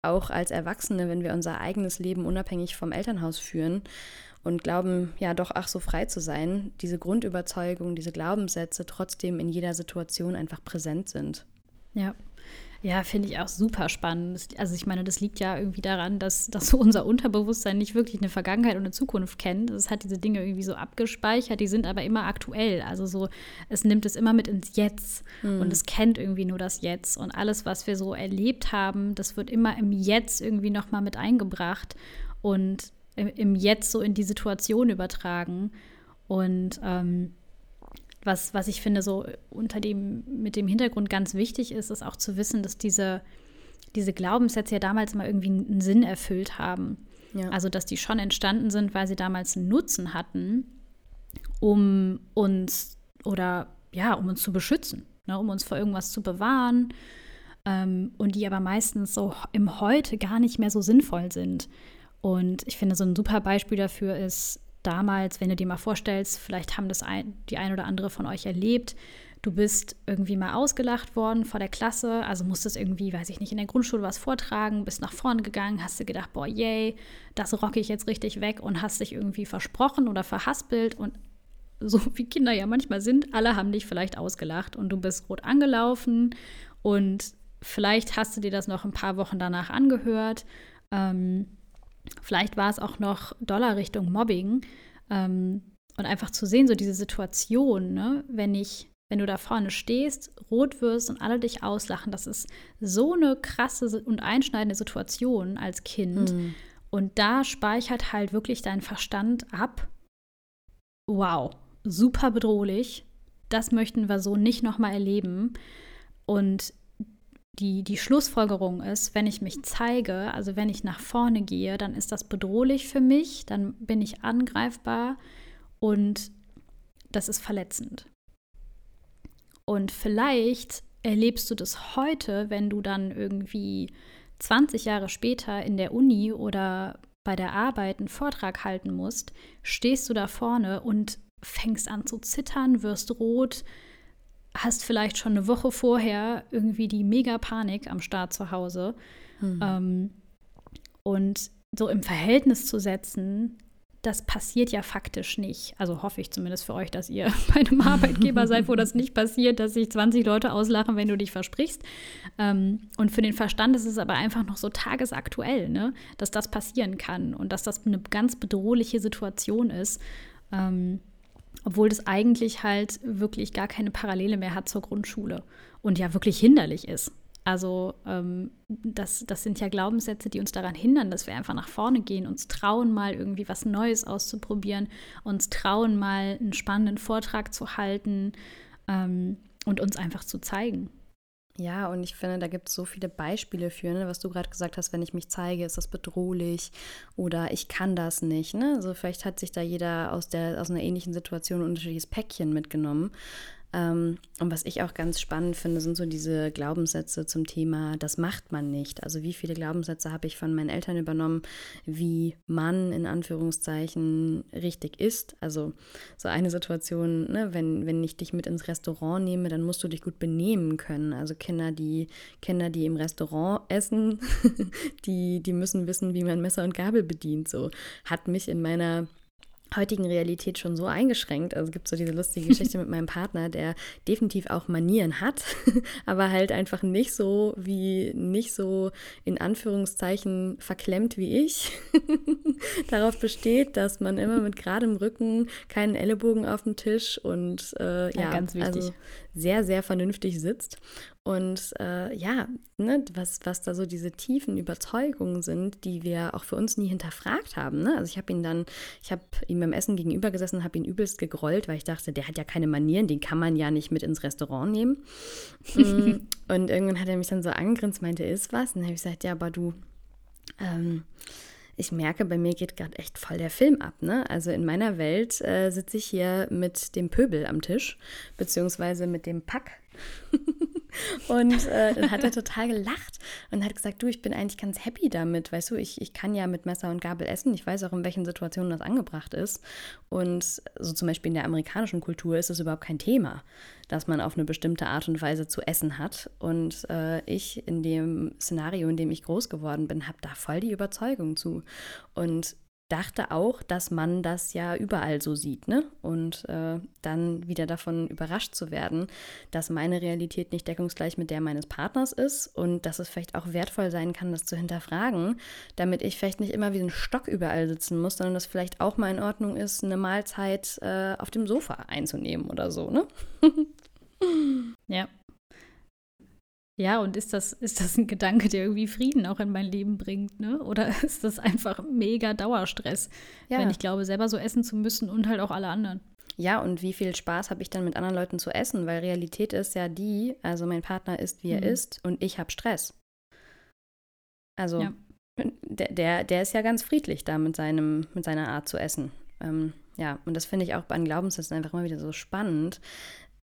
auch als Erwachsene, wenn wir unser eigenes Leben unabhängig vom Elternhaus führen und glauben, ja doch ach so frei zu sein, diese Grundüberzeugung, diese Glaubenssätze trotzdem in jeder Situation einfach präsent sind. Ja, ja, finde ich auch super spannend. Also ich meine, das liegt ja irgendwie daran, dass, dass [laughs] unser Unterbewusstsein nicht wirklich eine Vergangenheit und eine Zukunft kennt. Es hat diese Dinge irgendwie so abgespeichert, die sind aber immer aktuell. Also so, es nimmt es immer mit ins Jetzt mhm. und es kennt irgendwie nur das Jetzt. Und alles, was wir so erlebt haben, das wird immer im Jetzt irgendwie nochmal mit eingebracht und im Jetzt so in die Situation übertragen. Und ähm, was, was ich finde, so unter dem, mit dem Hintergrund ganz wichtig ist, ist auch zu wissen, dass diese, diese Glaubenssätze ja damals mal irgendwie einen Sinn erfüllt haben. Ja. Also, dass die schon entstanden sind, weil sie damals einen Nutzen hatten, um uns oder ja, um uns zu beschützen, ne, um uns vor irgendwas zu bewahren ähm, und die aber meistens so im Heute gar nicht mehr so sinnvoll sind. Und ich finde, so ein super Beispiel dafür ist damals, wenn du dir mal vorstellst, vielleicht haben das ein, die ein oder andere von euch erlebt, du bist irgendwie mal ausgelacht worden vor der Klasse, also musstest irgendwie, weiß ich nicht, in der Grundschule was vortragen, bist nach vorne gegangen, hast dir gedacht, boah, yay, das rocke ich jetzt richtig weg und hast dich irgendwie versprochen oder verhaspelt und so [laughs] wie Kinder ja manchmal sind, alle haben dich vielleicht ausgelacht und du bist rot angelaufen und vielleicht hast du dir das noch ein paar Wochen danach angehört. Ähm, Vielleicht war es auch noch Dollar Richtung Mobbing. Ähm, und einfach zu sehen, so diese Situation, ne? wenn ich, wenn du da vorne stehst, rot wirst und alle dich auslachen, das ist so eine krasse und einschneidende Situation als Kind. Mhm. Und da speichert halt wirklich dein Verstand ab. Wow, super bedrohlich. Das möchten wir so nicht nochmal erleben. Und die, die Schlussfolgerung ist, wenn ich mich zeige, also wenn ich nach vorne gehe, dann ist das bedrohlich für mich, dann bin ich angreifbar und das ist verletzend. Und vielleicht erlebst du das heute, wenn du dann irgendwie 20 Jahre später in der Uni oder bei der Arbeit einen Vortrag halten musst, stehst du da vorne und fängst an zu zittern, wirst rot, hast vielleicht schon eine Woche vorher irgendwie die Mega-Panik am Start zu Hause. Mhm. Ähm, und so im Verhältnis zu setzen, das passiert ja faktisch nicht. Also hoffe ich zumindest für euch, dass ihr [laughs] bei einem Arbeitgeber seid, wo das [laughs] nicht passiert, dass sich 20 Leute auslachen, wenn du dich versprichst. Ähm, und für den Verstand ist es aber einfach noch so tagesaktuell, ne? dass das passieren kann und dass das eine ganz bedrohliche Situation ist. Ähm, obwohl das eigentlich halt wirklich gar keine Parallele mehr hat zur Grundschule und ja wirklich hinderlich ist. Also ähm, das, das sind ja Glaubenssätze, die uns daran hindern, dass wir einfach nach vorne gehen, uns trauen, mal irgendwie was Neues auszuprobieren, uns trauen, mal einen spannenden Vortrag zu halten ähm, und uns einfach zu zeigen. Ja, und ich finde, da gibt es so viele Beispiele für, ne? was du gerade gesagt hast, wenn ich mich zeige, ist das bedrohlich oder ich kann das nicht. Ne? Also vielleicht hat sich da jeder aus, der, aus einer ähnlichen Situation ein unterschiedliches Päckchen mitgenommen. Ähm, und was ich auch ganz spannend finde, sind so diese Glaubenssätze zum Thema, das macht man nicht. Also wie viele Glaubenssätze habe ich von meinen Eltern übernommen, wie man in Anführungszeichen richtig ist. Also so eine Situation, ne, wenn, wenn ich dich mit ins Restaurant nehme, dann musst du dich gut benehmen können. Also Kinder, die Kinder, die im Restaurant essen, [laughs] die, die müssen wissen, wie man Messer und Gabel bedient. So hat mich in meiner heutigen Realität schon so eingeschränkt. Also es gibt so diese lustige Geschichte [laughs] mit meinem Partner, der definitiv auch Manieren hat, [laughs] aber halt einfach nicht so wie nicht so in Anführungszeichen verklemmt wie ich. [laughs] Darauf besteht, dass man immer mit geradem Rücken, keinen Ellenbogen auf dem Tisch und äh, ja, ja, ganz wichtig. Also sehr, sehr vernünftig sitzt. Und äh, ja, ne, was, was da so diese tiefen Überzeugungen sind, die wir auch für uns nie hinterfragt haben. Ne? Also ich habe ihn dann, ich habe ihm beim Essen gegenüber gesessen, habe ihn übelst gegrollt, weil ich dachte, der hat ja keine Manieren, den kann man ja nicht mit ins Restaurant nehmen. Mm, [laughs] und irgendwann hat er mich dann so angegrinst, meinte, ist was? Und dann habe ich gesagt, ja, aber du, ähm, ich merke, bei mir geht gerade echt voll der Film ab. Ne? Also in meiner Welt äh, sitze ich hier mit dem Pöbel am Tisch, beziehungsweise mit dem Pack. [laughs] Und äh, dann hat er total gelacht und hat gesagt, du, ich bin eigentlich ganz happy damit. Weißt du, ich, ich kann ja mit Messer und Gabel essen. Ich weiß auch, in welchen Situationen das angebracht ist. Und so zum Beispiel in der amerikanischen Kultur ist es überhaupt kein Thema, dass man auf eine bestimmte Art und Weise zu essen hat. Und äh, ich in dem Szenario, in dem ich groß geworden bin, habe da voll die Überzeugung zu. Und dachte auch, dass man das ja überall so sieht, ne? Und äh, dann wieder davon überrascht zu werden, dass meine Realität nicht deckungsgleich mit der meines Partners ist und dass es vielleicht auch wertvoll sein kann, das zu hinterfragen, damit ich vielleicht nicht immer wie ein Stock überall sitzen muss, sondern dass vielleicht auch mal in Ordnung ist, eine Mahlzeit äh, auf dem Sofa einzunehmen oder so, ne? [laughs] ja, ja, und ist das, ist das ein Gedanke, der irgendwie Frieden auch in mein Leben bringt, ne? Oder [laughs] ist das einfach mega Dauerstress, ja. wenn ich glaube, selber so essen zu müssen und halt auch alle anderen? Ja, und wie viel Spaß habe ich dann mit anderen Leuten zu essen? Weil Realität ist ja die, also mein Partner ist, wie er mhm. ist und ich habe Stress. Also ja. der, der, der ist ja ganz friedlich da mit, seinem, mit seiner Art zu essen. Ähm, ja, und das finde ich auch an Glaubenssätzen einfach immer wieder so spannend,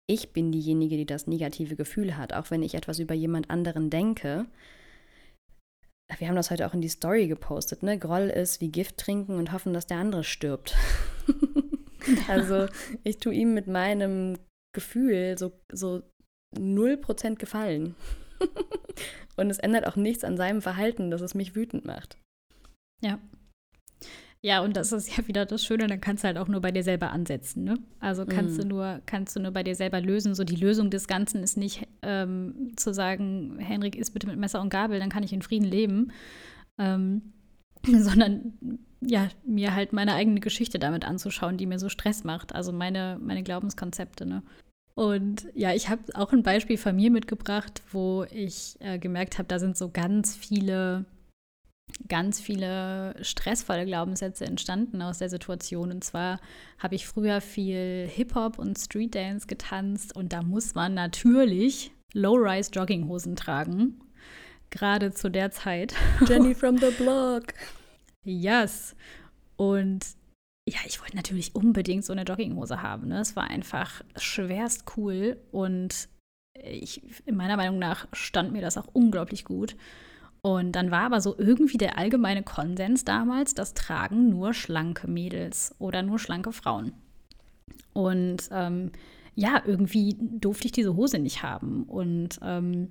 ich bin diejenige, die das negative Gefühl hat, auch wenn ich etwas über jemand anderen denke. Wir haben das heute auch in die Story gepostet, ne? Groll ist wie Gift trinken und hoffen, dass der andere stirbt. [laughs] also ich tue ihm mit meinem Gefühl so, so 0% gefallen. [laughs] und es ändert auch nichts an seinem Verhalten, dass es mich wütend macht. Ja, ja, und das ist ja wieder das Schöne, dann kannst du halt auch nur bei dir selber ansetzen. Ne? Also kannst mhm. du nur, kannst du nur bei dir selber lösen. So die Lösung des Ganzen ist nicht ähm, zu sagen, Henrik isst bitte mit Messer und Gabel, dann kann ich in Frieden leben. Ähm, [laughs] sondern ja, mir halt meine eigene Geschichte damit anzuschauen, die mir so Stress macht. Also meine, meine Glaubenskonzepte, ne? Und ja, ich habe auch ein Beispiel von mir mitgebracht, wo ich äh, gemerkt habe, da sind so ganz viele ganz viele stressvolle Glaubenssätze entstanden aus der Situation. Und zwar habe ich früher viel Hip-Hop und Street-Dance getanzt und da muss man natürlich Low-Rise-Jogginghosen tragen. Gerade zu der Zeit. Jenny [laughs] from the Block. Yes. Und ja, ich wollte natürlich unbedingt so eine Jogginghose haben. Ne? Es war einfach schwerst cool und ich, in meiner Meinung nach stand mir das auch unglaublich gut. Und dann war aber so irgendwie der allgemeine Konsens damals, das tragen nur schlanke Mädels oder nur schlanke Frauen. Und ähm, ja, irgendwie durfte ich diese Hose nicht haben. Und ähm,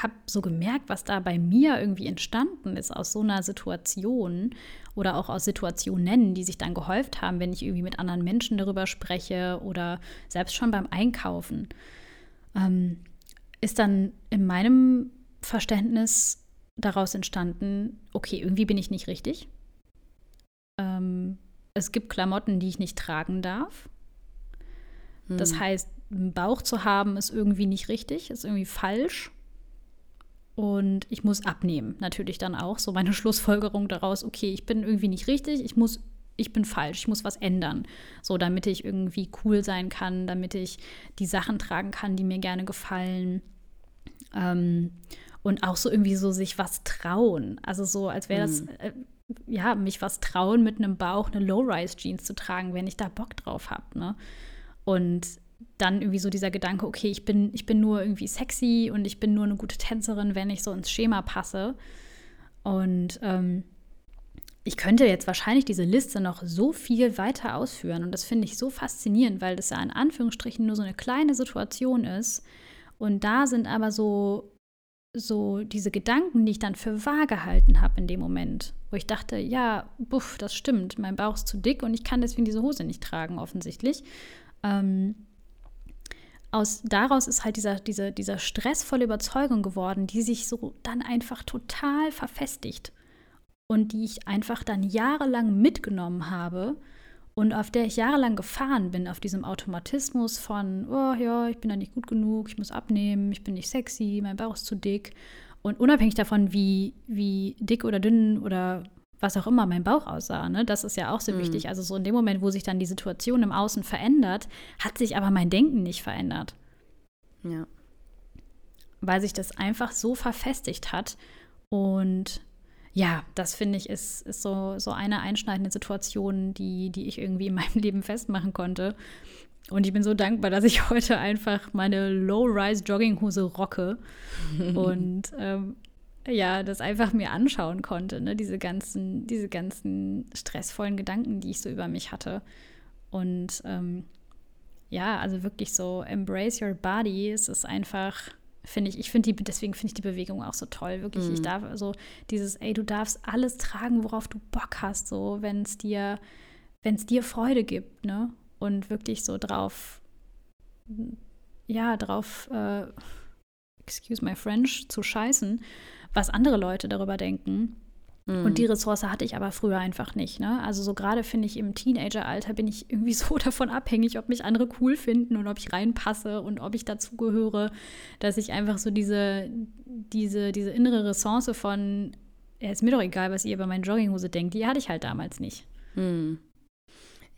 habe so gemerkt, was da bei mir irgendwie entstanden ist aus so einer Situation oder auch aus Situationen die sich dann gehäuft haben, wenn ich irgendwie mit anderen Menschen darüber spreche oder selbst schon beim Einkaufen, ähm, ist dann in meinem Verständnis daraus entstanden, okay, irgendwie bin ich nicht richtig. Ähm, es gibt Klamotten, die ich nicht tragen darf. Hm. Das heißt, einen Bauch zu haben, ist irgendwie nicht richtig, ist irgendwie falsch. Und ich muss abnehmen, natürlich dann auch. So meine [laughs] Schlussfolgerung daraus, okay, ich bin irgendwie nicht richtig, ich muss, ich bin falsch, ich muss was ändern. So, damit ich irgendwie cool sein kann, damit ich die Sachen tragen kann, die mir gerne gefallen. Ähm, und auch so irgendwie so sich was trauen. Also so, als wäre das, mhm. äh, ja, mich was trauen, mit einem Bauch eine Low-Rise-Jeans zu tragen, wenn ich da Bock drauf habe. Ne? Und dann irgendwie so dieser Gedanke, okay, ich bin, ich bin nur irgendwie sexy und ich bin nur eine gute Tänzerin, wenn ich so ins Schema passe. Und ähm, ich könnte jetzt wahrscheinlich diese Liste noch so viel weiter ausführen. Und das finde ich so faszinierend, weil das ja in Anführungsstrichen nur so eine kleine Situation ist. Und da sind aber so, so diese Gedanken, die ich dann für wahr gehalten habe in dem Moment, wo ich dachte, ja, buff, das stimmt, mein Bauch ist zu dick und ich kann deswegen diese Hose nicht tragen, offensichtlich. Ähm, aus, daraus ist halt dieser, diese, dieser stressvolle Überzeugung geworden, die sich so dann einfach total verfestigt und die ich einfach dann jahrelang mitgenommen habe und auf der ich jahrelang gefahren bin, auf diesem Automatismus von, oh ja, ich bin da nicht gut genug, ich muss abnehmen, ich bin nicht sexy, mein Bauch ist zu dick. Und unabhängig davon, wie, wie dick oder dünn oder was auch immer mein Bauch aussah. Ne? Das ist ja auch so mhm. wichtig. Also so in dem Moment, wo sich dann die Situation im Außen verändert, hat sich aber mein Denken nicht verändert. Ja. Weil sich das einfach so verfestigt hat. Und ja, das finde ich ist, ist so, so eine einschneidende Situation, die, die ich irgendwie in meinem [laughs] Leben festmachen konnte. Und ich bin so dankbar, dass ich [laughs] heute einfach meine Low-Rise-Jogginghose rocke [laughs] und ähm, ja, das einfach mir anschauen konnte, ne? diese, ganzen, diese ganzen stressvollen Gedanken, die ich so über mich hatte. Und ähm, ja, also wirklich so embrace your body. Es ist einfach, finde ich, ich finde die, deswegen finde ich die Bewegung auch so toll. Wirklich, mhm. ich darf, also dieses, ey, du darfst alles tragen, worauf du Bock hast, so, wenn es dir, wenn es dir Freude gibt, ne? Und wirklich so drauf, ja, drauf, äh, excuse my French, zu scheißen was andere Leute darüber denken. Mhm. Und die Ressource hatte ich aber früher einfach nicht. Ne? Also so gerade finde ich im Teenageralter bin ich irgendwie [laughs] so davon abhängig, ob mich andere cool finden und ob ich reinpasse und ob ich dazugehöre, dass ich einfach so diese, diese, diese innere Ressource von, ja, ist mir doch egal, was ihr über meine Jogginghose denkt, die hatte ich halt damals nicht. Mhm.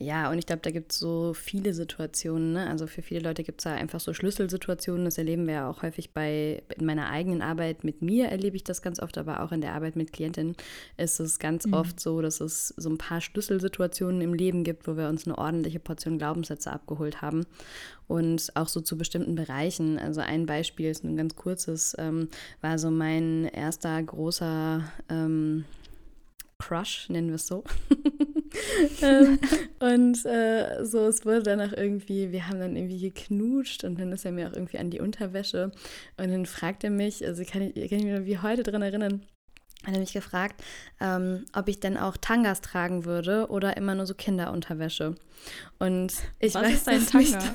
Ja, und ich glaube, da gibt es so viele Situationen. Ne? Also für viele Leute gibt es da einfach so Schlüsselsituationen. Das erleben wir ja auch häufig bei in meiner eigenen Arbeit mit mir erlebe ich das ganz oft, aber auch in der Arbeit mit Klientinnen ist es ganz mhm. oft so, dass es so ein paar Schlüsselsituationen im Leben gibt, wo wir uns eine ordentliche Portion Glaubenssätze abgeholt haben. Und auch so zu bestimmten Bereichen. Also ein Beispiel ist ein ganz kurzes, ähm, war so mein erster großer ähm, Crush, nennen wir es so. [laughs] ähm, [laughs] und äh, so, es wurde danach irgendwie, wir haben dann irgendwie geknutscht und dann ist er mir auch irgendwie an die Unterwäsche und dann fragt er mich, also kann ich, kann ich mich wie heute dran erinnern, hat er mich gefragt, ähm, ob ich denn auch Tangas tragen würde oder immer nur so Kinderunterwäsche. Und ich Was weiß, ist ein Tanga?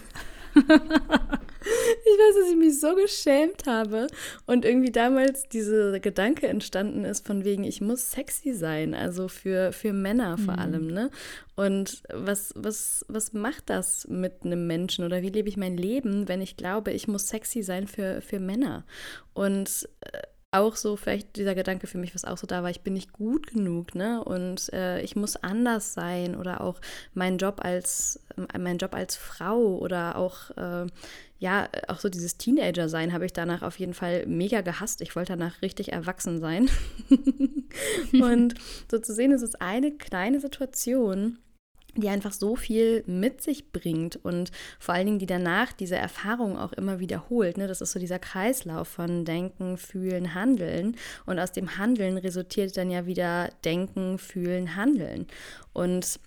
Ich weiß, dass ich mich so geschämt habe und irgendwie damals dieser Gedanke entstanden ist von wegen, ich muss sexy sein, also für, für Männer vor mhm. allem, ne? Und was, was, was macht das mit einem Menschen oder wie lebe ich mein Leben, wenn ich glaube, ich muss sexy sein für, für Männer? Und äh, auch so vielleicht dieser Gedanke für mich, was auch so da war, ich bin nicht gut genug, ne? Und äh, ich muss anders sein oder auch mein Job als äh, mein Job als Frau oder auch äh, ja auch so dieses Teenager sein habe ich danach auf jeden Fall mega gehasst. Ich wollte danach richtig erwachsen sein. [laughs] und [laughs] so zu sehen, ist es eine kleine Situation, die einfach so viel mit sich bringt und vor allen Dingen die danach diese Erfahrung auch immer wiederholt. Ne? Das ist so dieser Kreislauf von Denken, Fühlen, Handeln und aus dem Handeln resultiert dann ja wieder Denken, Fühlen, Handeln. Und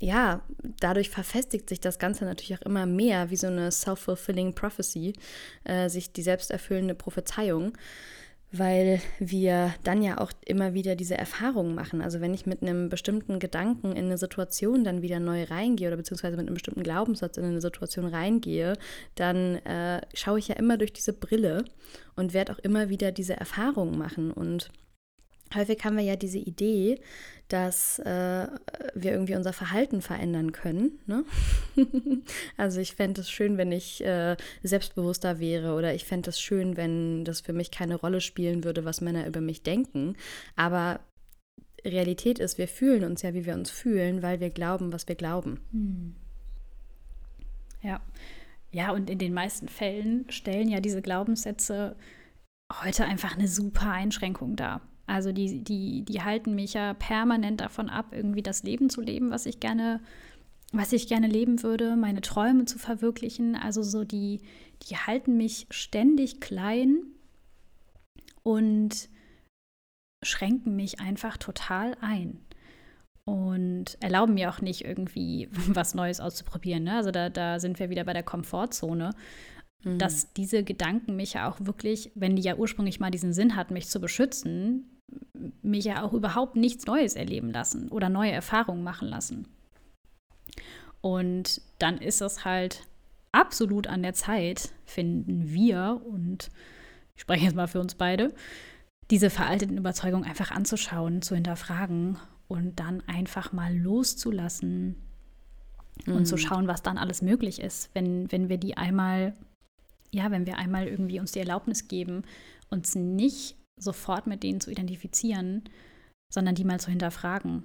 ja, dadurch verfestigt sich das Ganze natürlich auch immer mehr wie so eine self-fulfilling prophecy, äh, sich die selbsterfüllende Prophezeiung weil wir dann ja auch immer wieder diese Erfahrungen machen. Also wenn ich mit einem bestimmten Gedanken in eine Situation dann wieder neu reingehe oder beziehungsweise mit einem bestimmten Glaubenssatz in eine Situation reingehe, dann äh, schaue ich ja immer durch diese Brille und werde auch immer wieder diese Erfahrungen machen und Häufig haben wir ja diese Idee, dass äh, wir irgendwie unser Verhalten verändern können. Ne? [laughs] also ich fände es schön, wenn ich äh, selbstbewusster wäre oder ich fände es schön, wenn das für mich keine Rolle spielen würde, was Männer über mich denken. Aber Realität ist, wir fühlen uns ja, wie wir uns fühlen, weil wir glauben, was wir glauben. Hm. Ja. Ja, und in den meisten Fällen stellen ja diese Glaubenssätze heute einfach eine super Einschränkung dar. Also die, die, die halten mich ja permanent davon ab, irgendwie das Leben zu leben, was ich gerne, was ich gerne leben würde, meine Träume zu verwirklichen. Also so die, die halten mich ständig klein und schränken mich einfach total ein. Und erlauben mir auch nicht irgendwie [laughs] was Neues auszuprobieren. Ne? Also da, da sind wir wieder bei der Komfortzone mhm. dass diese Gedanken mich ja auch wirklich, wenn die ja ursprünglich mal diesen Sinn hatten, mich zu beschützen, mich ja auch überhaupt nichts Neues erleben lassen oder neue Erfahrungen machen lassen. Und dann ist es halt absolut an der Zeit, finden wir, und ich spreche jetzt mal für uns beide, diese veralteten Überzeugungen einfach anzuschauen, zu hinterfragen und dann einfach mal loszulassen mhm. und zu mhm. schauen, was dann alles möglich ist, wenn, wenn wir die einmal, ja, wenn wir einmal irgendwie uns die Erlaubnis geben, uns nicht sofort mit denen zu identifizieren, sondern die mal zu hinterfragen.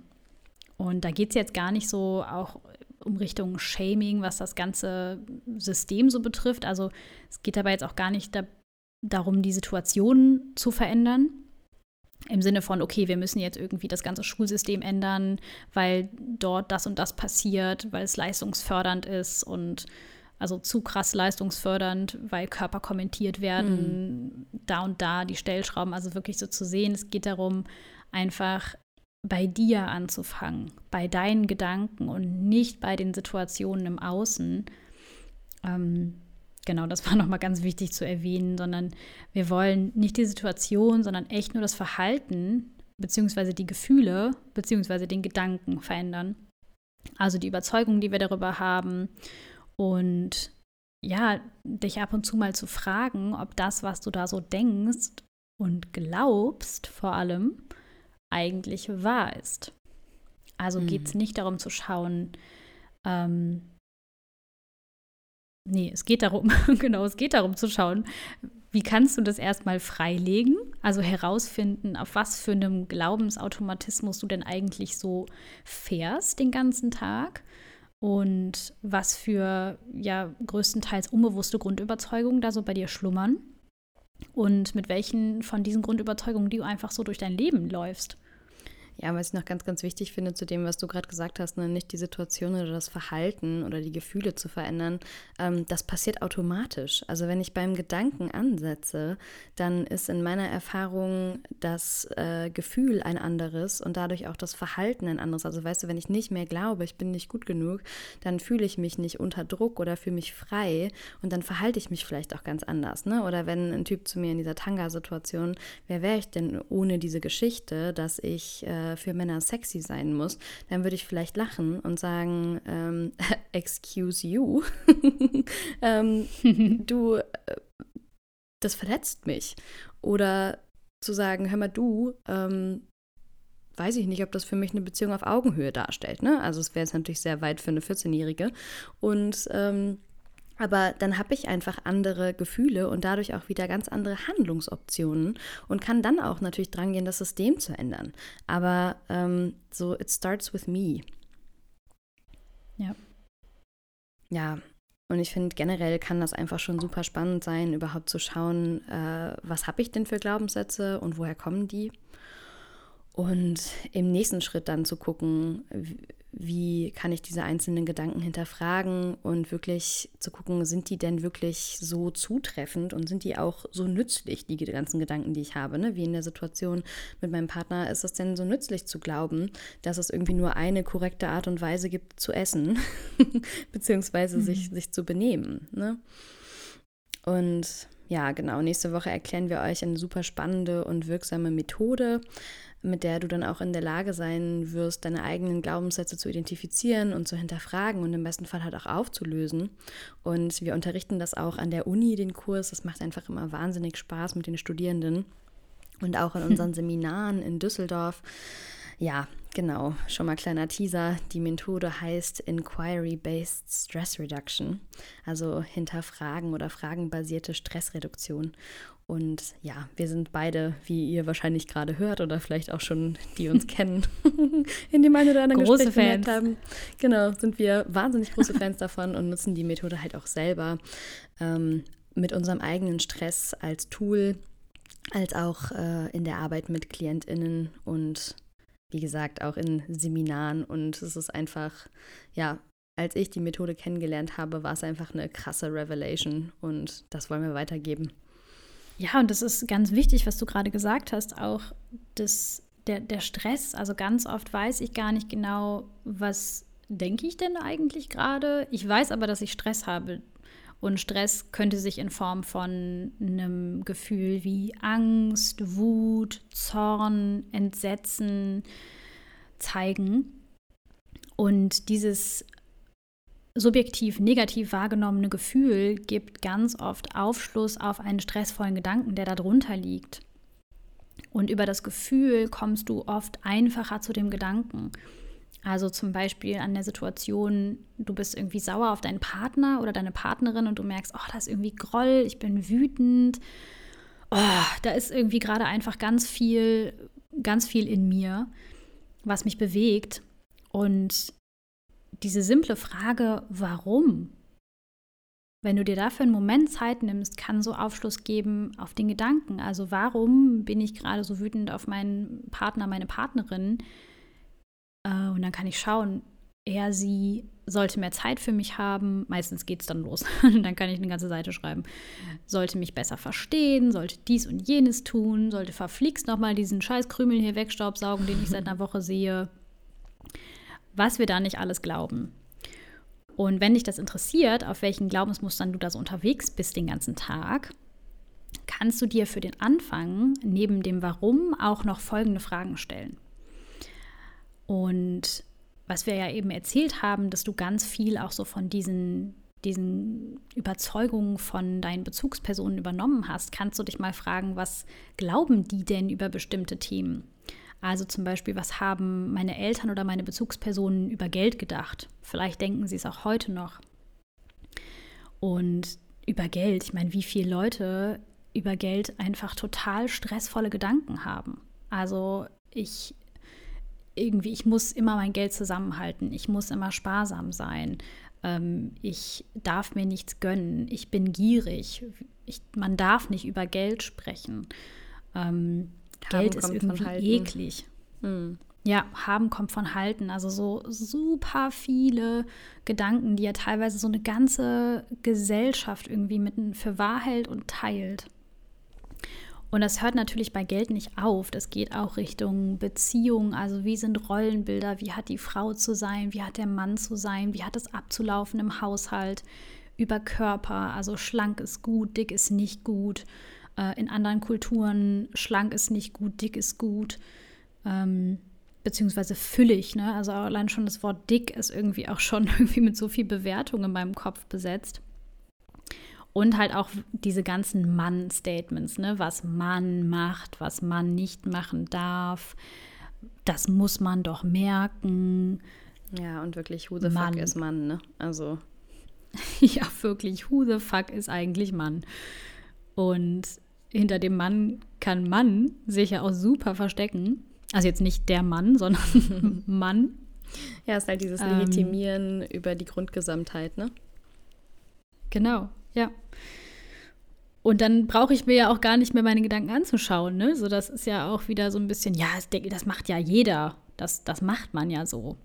Und da geht es jetzt gar nicht so auch um Richtung Shaming, was das ganze System so betrifft. Also es geht dabei jetzt auch gar nicht da, darum, die Situation zu verändern. Im Sinne von, okay, wir müssen jetzt irgendwie das ganze Schulsystem ändern, weil dort das und das passiert, weil es leistungsfördernd ist und also zu krass leistungsfördernd, weil Körper kommentiert werden, mhm. da und da die Stellschrauben, also wirklich so zu sehen. Es geht darum, einfach bei dir anzufangen, bei deinen Gedanken und nicht bei den Situationen im Außen. Ähm, genau, das war [laughs] nochmal ganz wichtig zu erwähnen, sondern wir wollen nicht die Situation, sondern echt nur das Verhalten beziehungsweise die Gefühle beziehungsweise den Gedanken verändern. Also die Überzeugung, die wir darüber haben und ja, dich ab und zu mal zu fragen, ob das, was du da so denkst und glaubst, vor allem, eigentlich wahr ist. Also mhm. geht es nicht darum zu schauen, ähm, nee, es geht darum, [laughs] genau, es geht darum zu schauen, wie kannst du das erstmal freilegen, also herausfinden, auf was für einem Glaubensautomatismus du denn eigentlich so fährst den ganzen Tag und was für ja größtenteils unbewusste Grundüberzeugungen da so bei dir schlummern und mit welchen von diesen Grundüberzeugungen du einfach so durch dein Leben läufst. Ja, was ich noch ganz, ganz wichtig finde zu dem, was du gerade gesagt hast, ne, nicht die Situation oder das Verhalten oder die Gefühle zu verändern, ähm, das passiert automatisch. Also wenn ich beim Gedanken ansetze, dann ist in meiner Erfahrung das äh, Gefühl ein anderes und dadurch auch das Verhalten ein anderes. Also weißt du, wenn ich nicht mehr glaube, ich bin nicht gut genug, dann fühle ich mich nicht unter Druck oder fühle mich frei und dann verhalte ich mich vielleicht auch ganz anders. Ne? Oder wenn ein Typ zu mir in dieser Tanga-Situation, wer wäre ich denn ohne diese Geschichte, dass ich äh, äh, für Männer sexy sein muss, dann würde ich vielleicht lachen und sagen, ähm, [laughs] excuse you, [laughs] ähm, [laughs] du, äh, das verletzt mich. Oder zu sagen, hör mal du, ähm, weiß ich nicht, ob das für mich eine Beziehung auf Augenhöhe darstellt. Ne? Also es wäre jetzt natürlich sehr weit für eine 14-Jährige. Und ähm, aber dann habe ich einfach andere Gefühle und dadurch auch wieder ganz andere Handlungsoptionen und kann dann auch natürlich drangehen, das System zu ändern. Aber ähm, so, it starts with me. Ja. Ja, und ich finde, generell kann das einfach schon super spannend sein, überhaupt zu schauen, äh, was habe ich denn für Glaubenssätze und woher kommen die? Und im nächsten Schritt dann zu gucken, wie kann ich diese einzelnen Gedanken hinterfragen und wirklich zu gucken, sind die denn wirklich so zutreffend und sind die auch so nützlich, die ganzen Gedanken, die ich habe. Ne? Wie in der Situation mit meinem Partner, ist es denn so nützlich zu glauben, dass es irgendwie nur eine korrekte Art und Weise gibt zu essen, [laughs] beziehungsweise mhm. sich, sich zu benehmen. Ne? Und ja, genau, nächste Woche erklären wir euch eine super spannende und wirksame Methode, mit der du dann auch in der Lage sein wirst, deine eigenen Glaubenssätze zu identifizieren und zu hinterfragen und im besten Fall halt auch aufzulösen. Und wir unterrichten das auch an der Uni, den Kurs. Das macht einfach immer wahnsinnig Spaß mit den Studierenden und auch in [laughs] unseren Seminaren in Düsseldorf. Ja, genau, schon mal kleiner Teaser. Die Methode heißt Inquiry-Based Stress Reduction, also hinterfragen oder fragenbasierte Stressreduktion. Und ja, wir sind beide, wie ihr wahrscheinlich gerade hört oder vielleicht auch schon die uns [laughs] kennen, [laughs] in dem einen oder anderen große Gespräch Fans haben. Genau, sind wir wahnsinnig große Fans [laughs] davon und nutzen die Methode halt auch selber ähm, mit unserem eigenen Stress als Tool, als auch äh, in der Arbeit mit KlientInnen und wie gesagt auch in Seminaren. Und es ist einfach, ja, als ich die Methode kennengelernt habe, war es einfach eine krasse Revelation und das wollen wir weitergeben. Ja, und das ist ganz wichtig, was du gerade gesagt hast, auch das, der, der Stress. Also ganz oft weiß ich gar nicht genau, was denke ich denn eigentlich gerade. Ich weiß aber, dass ich Stress habe. Und Stress könnte sich in Form von einem Gefühl wie Angst, Wut, Zorn, Entsetzen zeigen. Und dieses subjektiv negativ wahrgenommene Gefühl gibt ganz oft Aufschluss auf einen stressvollen Gedanken, der darunter liegt. Und über das Gefühl kommst du oft einfacher zu dem Gedanken. Also zum Beispiel an der Situation, du bist irgendwie sauer auf deinen Partner oder deine Partnerin und du merkst, oh, da ist irgendwie Groll, ich bin wütend. Oh, da ist irgendwie gerade einfach ganz viel, ganz viel in mir, was mich bewegt. Und diese simple Frage, warum? Wenn du dir dafür einen Moment Zeit nimmst, kann so Aufschluss geben auf den Gedanken. Also warum bin ich gerade so wütend auf meinen Partner, meine Partnerin? Äh, und dann kann ich schauen, er, sie sollte mehr Zeit für mich haben. Meistens geht es dann los. [laughs] dann kann ich eine ganze Seite schreiben. Sollte mich besser verstehen, sollte dies und jenes tun, sollte verflixt nochmal diesen scheiß Krümel hier wegstaubsaugen, den ich seit einer Woche sehe was wir da nicht alles glauben. Und wenn dich das interessiert, auf welchen Glaubensmustern du da so unterwegs bist den ganzen Tag, kannst du dir für den Anfang neben dem Warum auch noch folgende Fragen stellen. Und was wir ja eben erzählt haben, dass du ganz viel auch so von diesen, diesen Überzeugungen von deinen Bezugspersonen übernommen hast, kannst du dich mal fragen, was glauben die denn über bestimmte Themen? Also zum Beispiel, was haben meine Eltern oder meine Bezugspersonen über Geld gedacht? Vielleicht denken sie es auch heute noch. Und über Geld, ich meine, wie viele Leute über Geld einfach total stressvolle Gedanken haben. Also ich irgendwie, ich muss immer mein Geld zusammenhalten, ich muss immer sparsam sein, ähm, ich darf mir nichts gönnen, ich bin gierig, ich, man darf nicht über Geld sprechen. Ähm, Geld ist irgendwie eklig. Hm. Ja, haben kommt von halten. Also so super viele Gedanken, die ja teilweise so eine ganze Gesellschaft irgendwie mit für wahr hält und teilt. Und das hört natürlich bei Geld nicht auf. Das geht auch Richtung Beziehung. Also wie sind Rollenbilder? Wie hat die Frau zu sein? Wie hat der Mann zu sein? Wie hat es abzulaufen im Haushalt? Über Körper. Also schlank ist gut, dick ist nicht gut äh, in anderen Kulturen schlank ist nicht gut, dick ist gut, ähm, beziehungsweise füllig. Ne? Also allein schon das Wort dick ist irgendwie auch schon [laughs] irgendwie mit so viel Bewertung in meinem Kopf besetzt. Und halt auch diese ganzen Mann-Statements, ne? was man macht, was man nicht machen darf. Das muss man doch merken. Ja, und wirklich, who the Mann. fuck ist Mann, ne? Also. [laughs] ja, wirklich, who the fuck ist eigentlich Mann? Und hinter dem Mann kann Mann sich ja auch super verstecken. Also jetzt nicht der Mann, [laughs] sondern [laughs] Mann. Ja, ist halt dieses ähm, Legitimieren ähm, über die Grundgesamtheit, ne? Genau, ja. Und dann brauche ich mir ja auch gar nicht mehr meine Gedanken anzuschauen, ne? So, das ist ja auch wieder so ein bisschen, ja, das macht ja jeder. Das, das macht man ja so.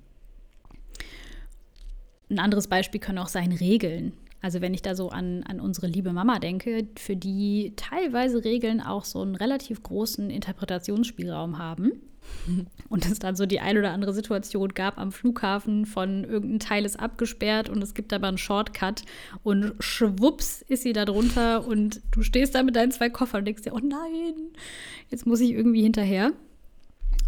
Ein anderes Beispiel können auch sein Regeln. Also wenn ich da so an, an unsere liebe Mama denke, für die teilweise Regeln auch so einen relativ großen Interpretationsspielraum haben. [laughs] und es dann so die ein oder andere Situation gab am Flughafen von irgendein Teil ist abgesperrt und es gibt aber einen Shortcut und schwupps ist sie da drunter und du stehst da mit deinen zwei Koffern und denkst dir, oh nein, jetzt muss ich irgendwie hinterher.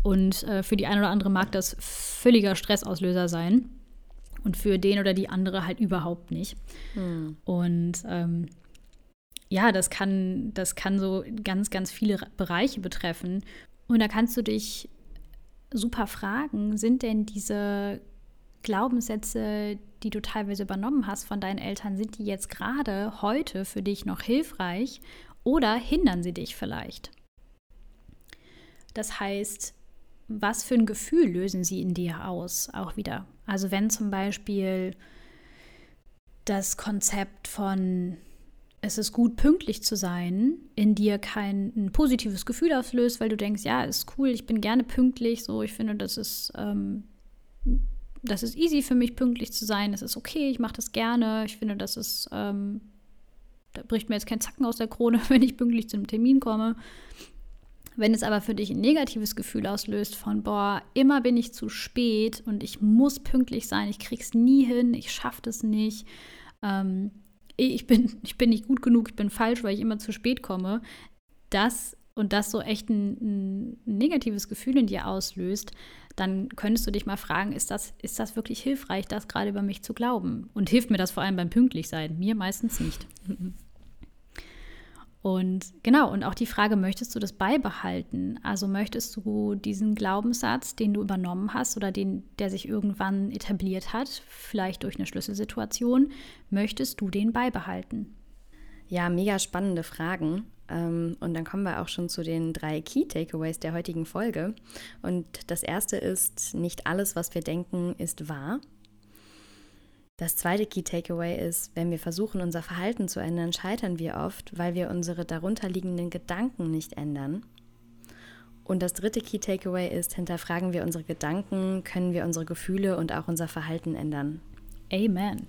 Und äh, für die eine oder andere mag das völliger Stressauslöser sein und für den oder die andere halt überhaupt nicht. Hm. Und ähm, ja, das kann, das kann so ganz, ganz viele Bereiche betreffen. Und da kannst du dich super fragen, sind denn diese Glaubenssätze, die du teilweise übernommen hast von deinen Eltern, sind die jetzt gerade heute für dich noch hilfreich oder hindern sie dich vielleicht? Das heißt, was für ein Gefühl lösen sie in dir aus, auch wieder? Also wenn zum Beispiel das Konzept von es ist gut, pünktlich zu sein, in dir kein ein positives Gefühl auslöst, weil du denkst, ja, ist cool, ich bin gerne pünktlich, so, ich finde, das ist, ähm, das ist easy für mich, pünktlich zu sein, das ist okay, ich mache das gerne, ich finde, das ist, ähm, da bricht mir jetzt kein Zacken aus der Krone, [laughs] wenn ich pünktlich zu einem Termin komme. Wenn es aber für dich ein negatives Gefühl auslöst von, boah, immer bin ich zu spät und ich muss pünktlich sein, ich krieg's nie hin, ich schaffe das nicht, ähm, ich bin, ich bin nicht gut genug, ich bin falsch, weil ich immer zu spät komme, das und das so echt ein, ein, negatives Gefühl in dir auslöst, dann könntest du dich mal fragen, ist das, ist das wirklich hilfreich, das gerade über mich zu glauben? Und hilft mir das vor allem beim Pünktlichsein? Mir meistens nicht. [laughs] Und genau, und auch die Frage, möchtest du das beibehalten? Also möchtest du diesen Glaubenssatz, den du übernommen hast oder den, der sich irgendwann etabliert hat, vielleicht durch eine Schlüsselsituation, möchtest du den beibehalten? Ja, mega spannende Fragen. Ähm, und dann kommen wir auch schon zu den drei Key Takeaways der heutigen Folge. Und das erste ist, nicht alles, was wir denken, ist wahr. Das zweite Key Takeaway ist, wenn wir versuchen, unser Verhalten zu ändern, scheitern wir oft, weil wir unsere darunterliegenden Gedanken nicht ändern. Und das dritte Key Takeaway ist, hinterfragen wir unsere Gedanken, können wir unsere Gefühle und auch unser Verhalten ändern. Amen.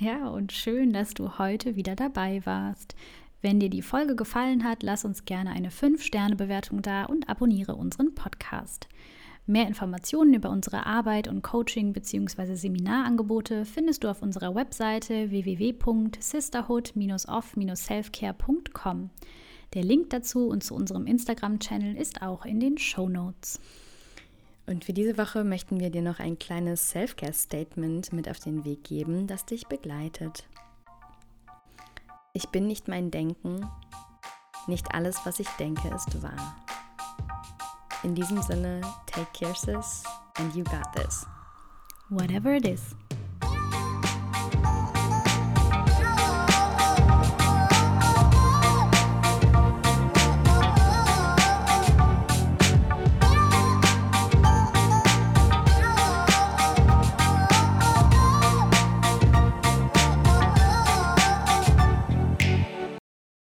Ja, und schön, dass du heute wieder dabei warst. Wenn dir die Folge gefallen hat, lass uns gerne eine 5-Sterne-Bewertung da und abonniere unseren Podcast. Mehr Informationen über unsere Arbeit und Coaching bzw. Seminarangebote findest du auf unserer Webseite www.sisterhood-off-selfcare.com. Der Link dazu und zu unserem Instagram-Channel ist auch in den Show Notes. Und für diese Woche möchten wir dir noch ein kleines Self-Care-Statement mit auf den Weg geben, das dich begleitet. Ich bin nicht mein Denken, nicht alles, was ich denke, ist wahr. In diesem Sinne, take care, sis, and you got this. Whatever it is.